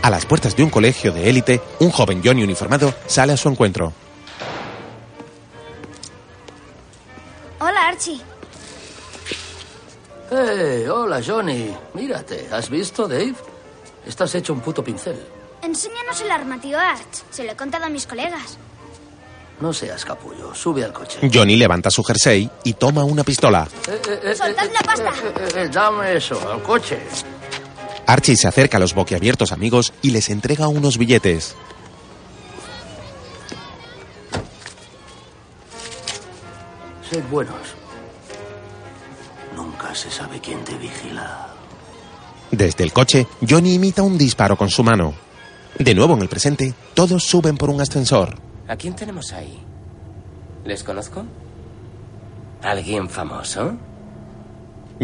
A las puertas de un colegio de élite, un joven Johnny uniformado sale a su encuentro. Archie. ¡Eh! hola, Johnny. Mírate. ¿Has visto, Dave? Estás hecho un puto pincel. Enséñanos el arma, tío Arch. Se lo he contado a mis colegas. No seas capullo. Sube al coche. Johnny levanta su jersey y toma una pistola. Eh, eh, eh, ¡Soltad la pasta! eh, eh, dame eso, al coche. Archie se acerca a los boquiabiertos amigos y les entrega unos billetes. Sed buenos. Nunca se sabe quién te vigila. Desde el coche, Johnny imita un disparo con su mano. De nuevo en el presente, todos suben por un ascensor. ¿A quién tenemos ahí? ¿Les conozco? ¿Alguien famoso?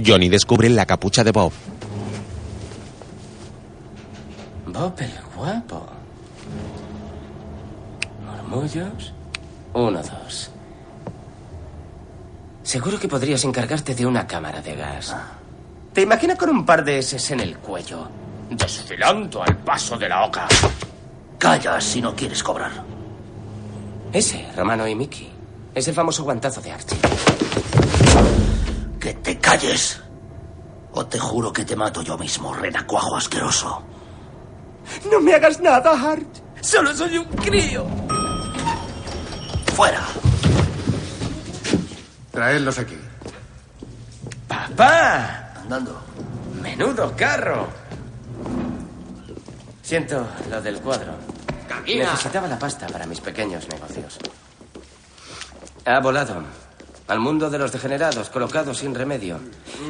Johnny descubre la capucha de Bob. Bob el guapo. ¿Murmullos? Uno, dos. Seguro que podrías encargarte de una cámara de gas. ¿Te imaginas con un par de S en el cuello? Desfilando al paso de la oca. Calla si no quieres cobrar. Ese, Romano y Mickey. Es el famoso guantazo de Archie. Que te calles. O te juro que te mato yo mismo, renacuajo asqueroso. No me hagas nada, Art. Solo soy un crío. ¡Fuera! Traedlos aquí. ¡Papá! Andando. ¡Menudo carro! Siento lo del cuadro. Necesitaba la pasta para mis pequeños negocios. Ha volado. Al mundo de los degenerados, colocado sin remedio.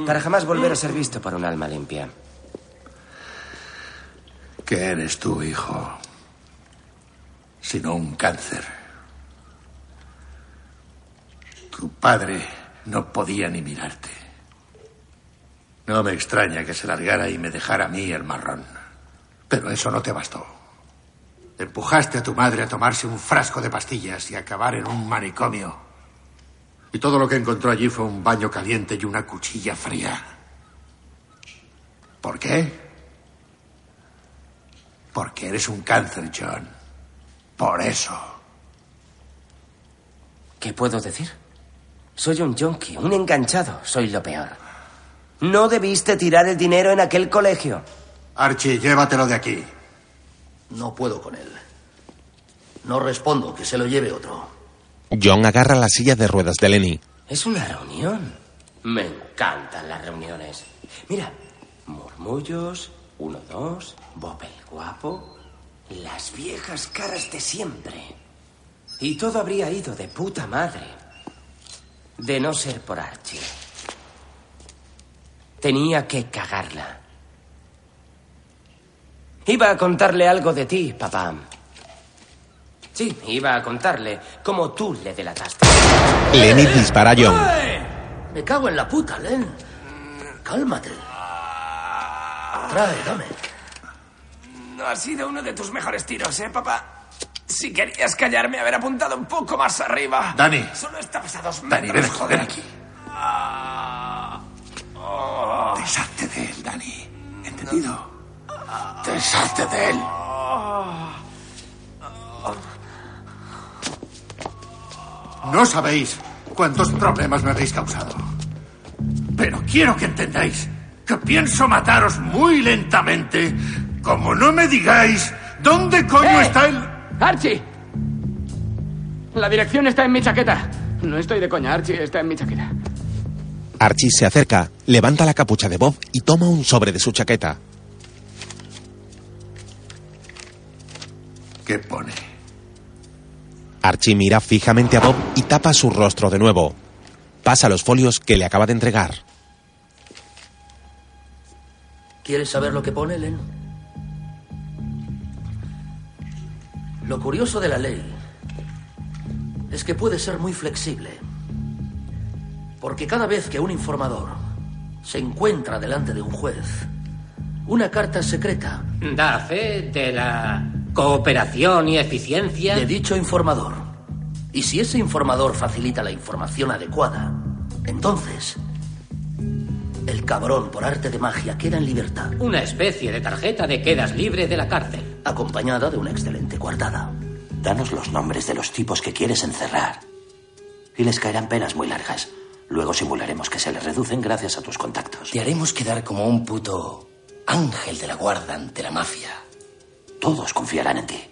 Para jamás volver a ser visto por un alma limpia. ¿Qué eres tú, hijo? Sino un cáncer. Tu padre no podía ni mirarte. No me extraña que se largara y me dejara a mí el marrón. Pero eso no te bastó. Empujaste a tu madre a tomarse un frasco de pastillas y acabar en un manicomio. Y todo lo que encontró allí fue un baño caliente y una cuchilla fría. ¿Por qué? Porque eres un cáncer, John. Por eso. ¿Qué puedo decir? Soy un junkie, un enganchado. Soy lo peor. No debiste tirar el dinero en aquel colegio. Archie, llévatelo de aquí. No puedo con él. No respondo, que se lo lleve otro. John agarra la silla de ruedas de Lenny. Es una reunión. Me encantan las reuniones. Mira, murmullos, uno, dos, Bob el guapo, las viejas caras de siempre. Y todo habría ido de puta madre. De no ser por Archie. Tenía que cagarla. Iba a contarle algo de ti, papá. Sí, iba a contarle cómo tú le delataste. Lenny dispara a John. Me cago en la puta, Len. Cálmate. Trae, dame. No ha sido uno de tus mejores tiros, ¿eh, papá? Si querías callarme, haber apuntado un poco más arriba. Dani. Solo estabas a dos Dani, metros. ven, joder aquí. Oh. Deshazte de él, Dani. ¿Entendido? Deshazte de él. No sabéis cuántos problemas me habéis causado. Pero quiero que entendáis que pienso mataros muy lentamente, como no me digáis dónde coño ¡Eh! está el... ¡Archie! La dirección está en mi chaqueta. No estoy de coña, Archie, está en mi chaqueta. Archie se acerca, levanta la capucha de Bob y toma un sobre de su chaqueta. ¿Qué pone? Archie mira fijamente a Bob y tapa su rostro de nuevo. Pasa los folios que le acaba de entregar. ¿Quieres saber lo que pone, Len? Lo curioso de la ley es que puede ser muy flexible. Porque cada vez que un informador se encuentra delante de un juez, una carta secreta Da fe de la cooperación y eficiencia. de dicho informador. Y si ese informador facilita la información adecuada, entonces el cabrón por arte de magia queda en libertad, Una especie de tarjeta de quedas libre de la cárcel. acompañada de una excelente coartada. Danos los nombres de los tipos que quieres encerrar. Y les caerán penas muy largas. Luego simularemos que se les reducen gracias a tus contactos. Te haremos quedar como un puto ángel de la guarda ante la mafia. Todos confiarán en ti.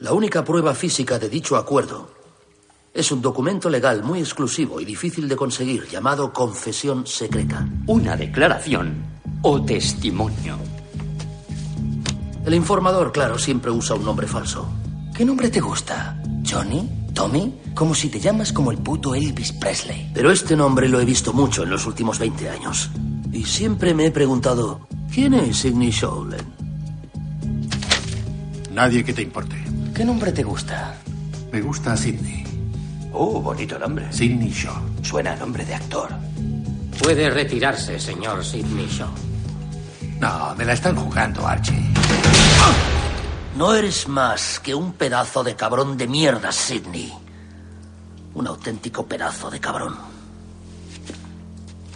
La única prueba física de dicho acuerdo es un documento legal muy exclusivo y difícil de conseguir llamado confesión secreta. Una declaración o testimonio. El informador, claro, siempre usa un nombre falso. ¿Qué nombre te gusta? ¿Johnny? ¿Tommy? Como si te llamas como el puto Elvis Presley. Pero este nombre lo he visto mucho en los últimos 20 años. Y siempre me he preguntado, ¿quién es Sidney Showland? Nadie que te importe. ¿Qué nombre te gusta? Me gusta Sidney. Oh, bonito nombre. Sidney Shaw. Suena a nombre de actor. Puede retirarse, señor Sidney Shaw. No, me la están jugando, Archie. No eres más que un pedazo de cabrón de mierda, Sidney. Un auténtico pedazo de cabrón.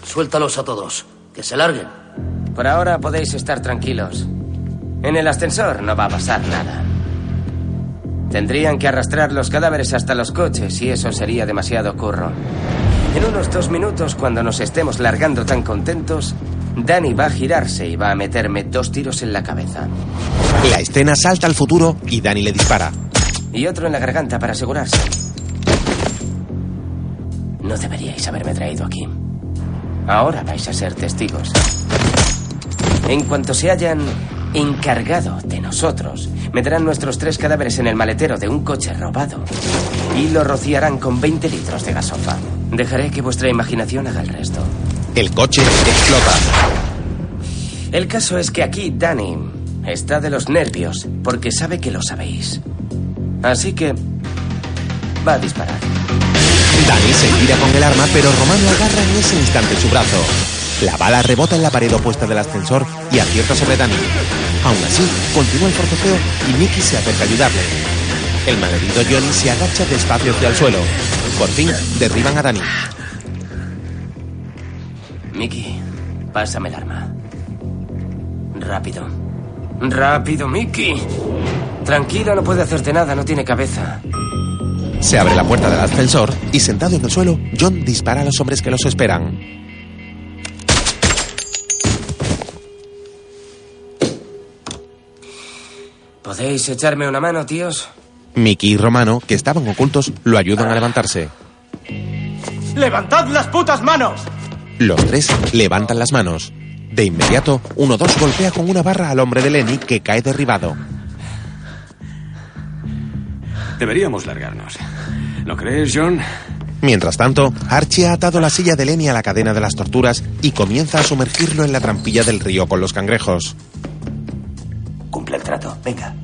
Suéltalos a todos. Que se larguen. Por ahora podéis estar tranquilos. En el ascensor no va a pasar nada. Tendrían que arrastrar los cadáveres hasta los coches y eso sería demasiado curro. En unos dos minutos, cuando nos estemos largando tan contentos, Danny va a girarse y va a meterme dos tiros en la cabeza. La escena salta al futuro y Danny le dispara. Y otro en la garganta para asegurarse. No deberíais haberme traído aquí. Ahora vais a ser testigos. En cuanto se hayan encargado de nosotros, meterán nuestros tres cadáveres en el maletero de un coche robado y lo rociarán con 20 litros de gasofa. Dejaré que vuestra imaginación haga el resto. El coche explota. El caso es que aquí Danny está de los nervios porque sabe que lo sabéis. Así que va a disparar. Danny se gira con el arma, pero Román lo agarra en ese instante su brazo. La bala rebota en la pared opuesta del ascensor y acierta sobre Danny. Aún así, continúa el forcejeo y Mickey se acerca a ayudarle. El malherido Johnny se agacha despacio hacia el suelo. Por fin, derriban a Danny. Mickey, pásame el arma. Rápido. Rápido, Mickey. Tranquilo, no puede hacerte nada, no tiene cabeza. Se abre la puerta del ascensor y sentado en el suelo, John dispara a los hombres que los esperan. ¿Podéis echarme una mano, tíos? Mickey y Romano, que estaban ocultos, lo ayudan a levantarse. ¡Levantad las putas manos! Los tres levantan las manos. De inmediato, uno dos golpea con una barra al hombre de Lenny que cae derribado. Deberíamos largarnos. ¿Lo crees, John? Mientras tanto, Archie ha atado la silla de Lenny a la cadena de las torturas y comienza a sumergirlo en la trampilla del río con los cangrejos. Cumple el trato. Venga.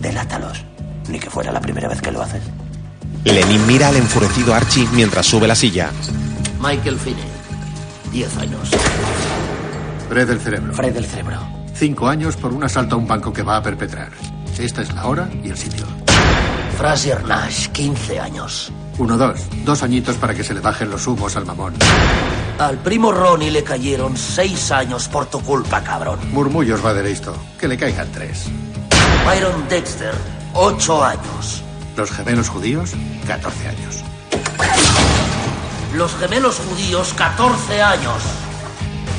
Delátalos. Ni que fuera la primera vez que lo haces. Lenny mira al enfurecido Archie mientras sube la silla. Michael Finney, 10 años. Fred del cerebro. Fred del cerebro. Cinco años por un asalto a un banco que va a perpetrar. Esta es la hora y el sitio. Fraser Nash, 15 años. Uno, dos. Dos añitos para que se le bajen los humos al mamón. Al primo Ronnie le cayeron seis años por tu culpa, cabrón. Murmullos va de esto. Que le caigan tres. Byron Dexter, 8 años. Los gemelos judíos, 14 años. Los gemelos judíos, 14 años.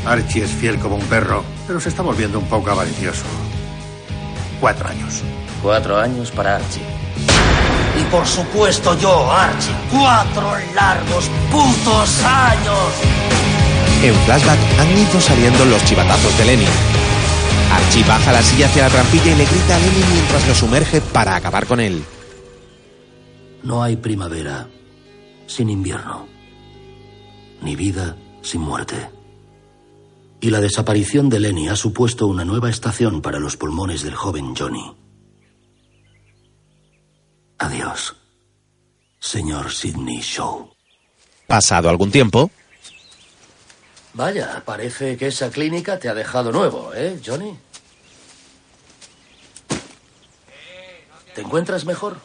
Archie es fiel como un perro, pero se está volviendo un poco avaricioso. Cuatro años. Cuatro años para Archie. Y por supuesto yo, Archie. Cuatro largos putos años. En flashback han ido saliendo los chivatazos de Lenny. Archie baja la silla hacia la trampilla y le grita a Lenny mientras lo sumerge para acabar con él. No hay primavera sin invierno. Ni vida sin muerte. Y la desaparición de Lenny ha supuesto una nueva estación para los pulmones del joven Johnny. Adiós, señor Sidney Shaw. Pasado algún tiempo, Vaya, parece que esa clínica te ha dejado nuevo, ¿eh, Johnny? ¿Te encuentras mejor?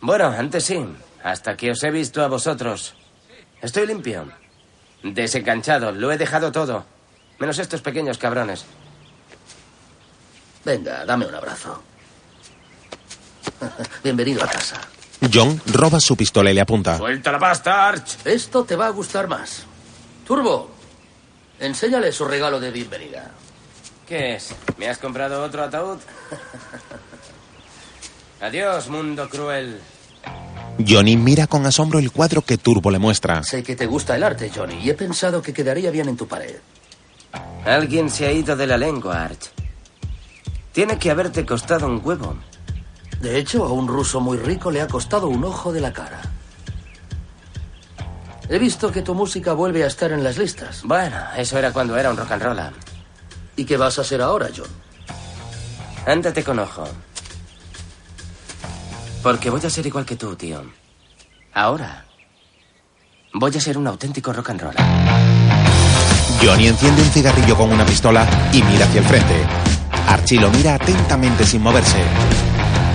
Bueno, antes sí. Hasta que os he visto a vosotros. Estoy limpio. Desenganchado. Lo he dejado todo. Menos estos pequeños cabrones. Venga, dame un abrazo. *laughs* Bienvenido a casa. John roba su pistola y le apunta. ¡Suelta la pasta, Arch! Esto te va a gustar más. Turbo, enséñale su regalo de bienvenida. ¿Qué es? ¿Me has comprado otro ataúd? *laughs* Adiós, mundo cruel. Johnny mira con asombro el cuadro que Turbo le muestra. Sé que te gusta el arte, Johnny, y he pensado que quedaría bien en tu pared. Alguien se ha ido de la lengua, Arch. Tiene que haberte costado un huevo. De hecho, a un ruso muy rico le ha costado un ojo de la cara. He visto que tu música vuelve a estar en las listas. Bueno, eso era cuando era un rock and roll. ¿Y qué vas a hacer ahora, John? Ándate con ojo. Porque voy a ser igual que tú, tío. Ahora. Voy a ser un auténtico rock and roll. Johnny enciende un cigarrillo con una pistola y mira hacia el frente. Archie lo mira atentamente sin moverse.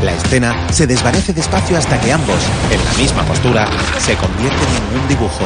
La escena se desvanece despacio hasta que ambos, en la misma postura, se convierten en un dibujo.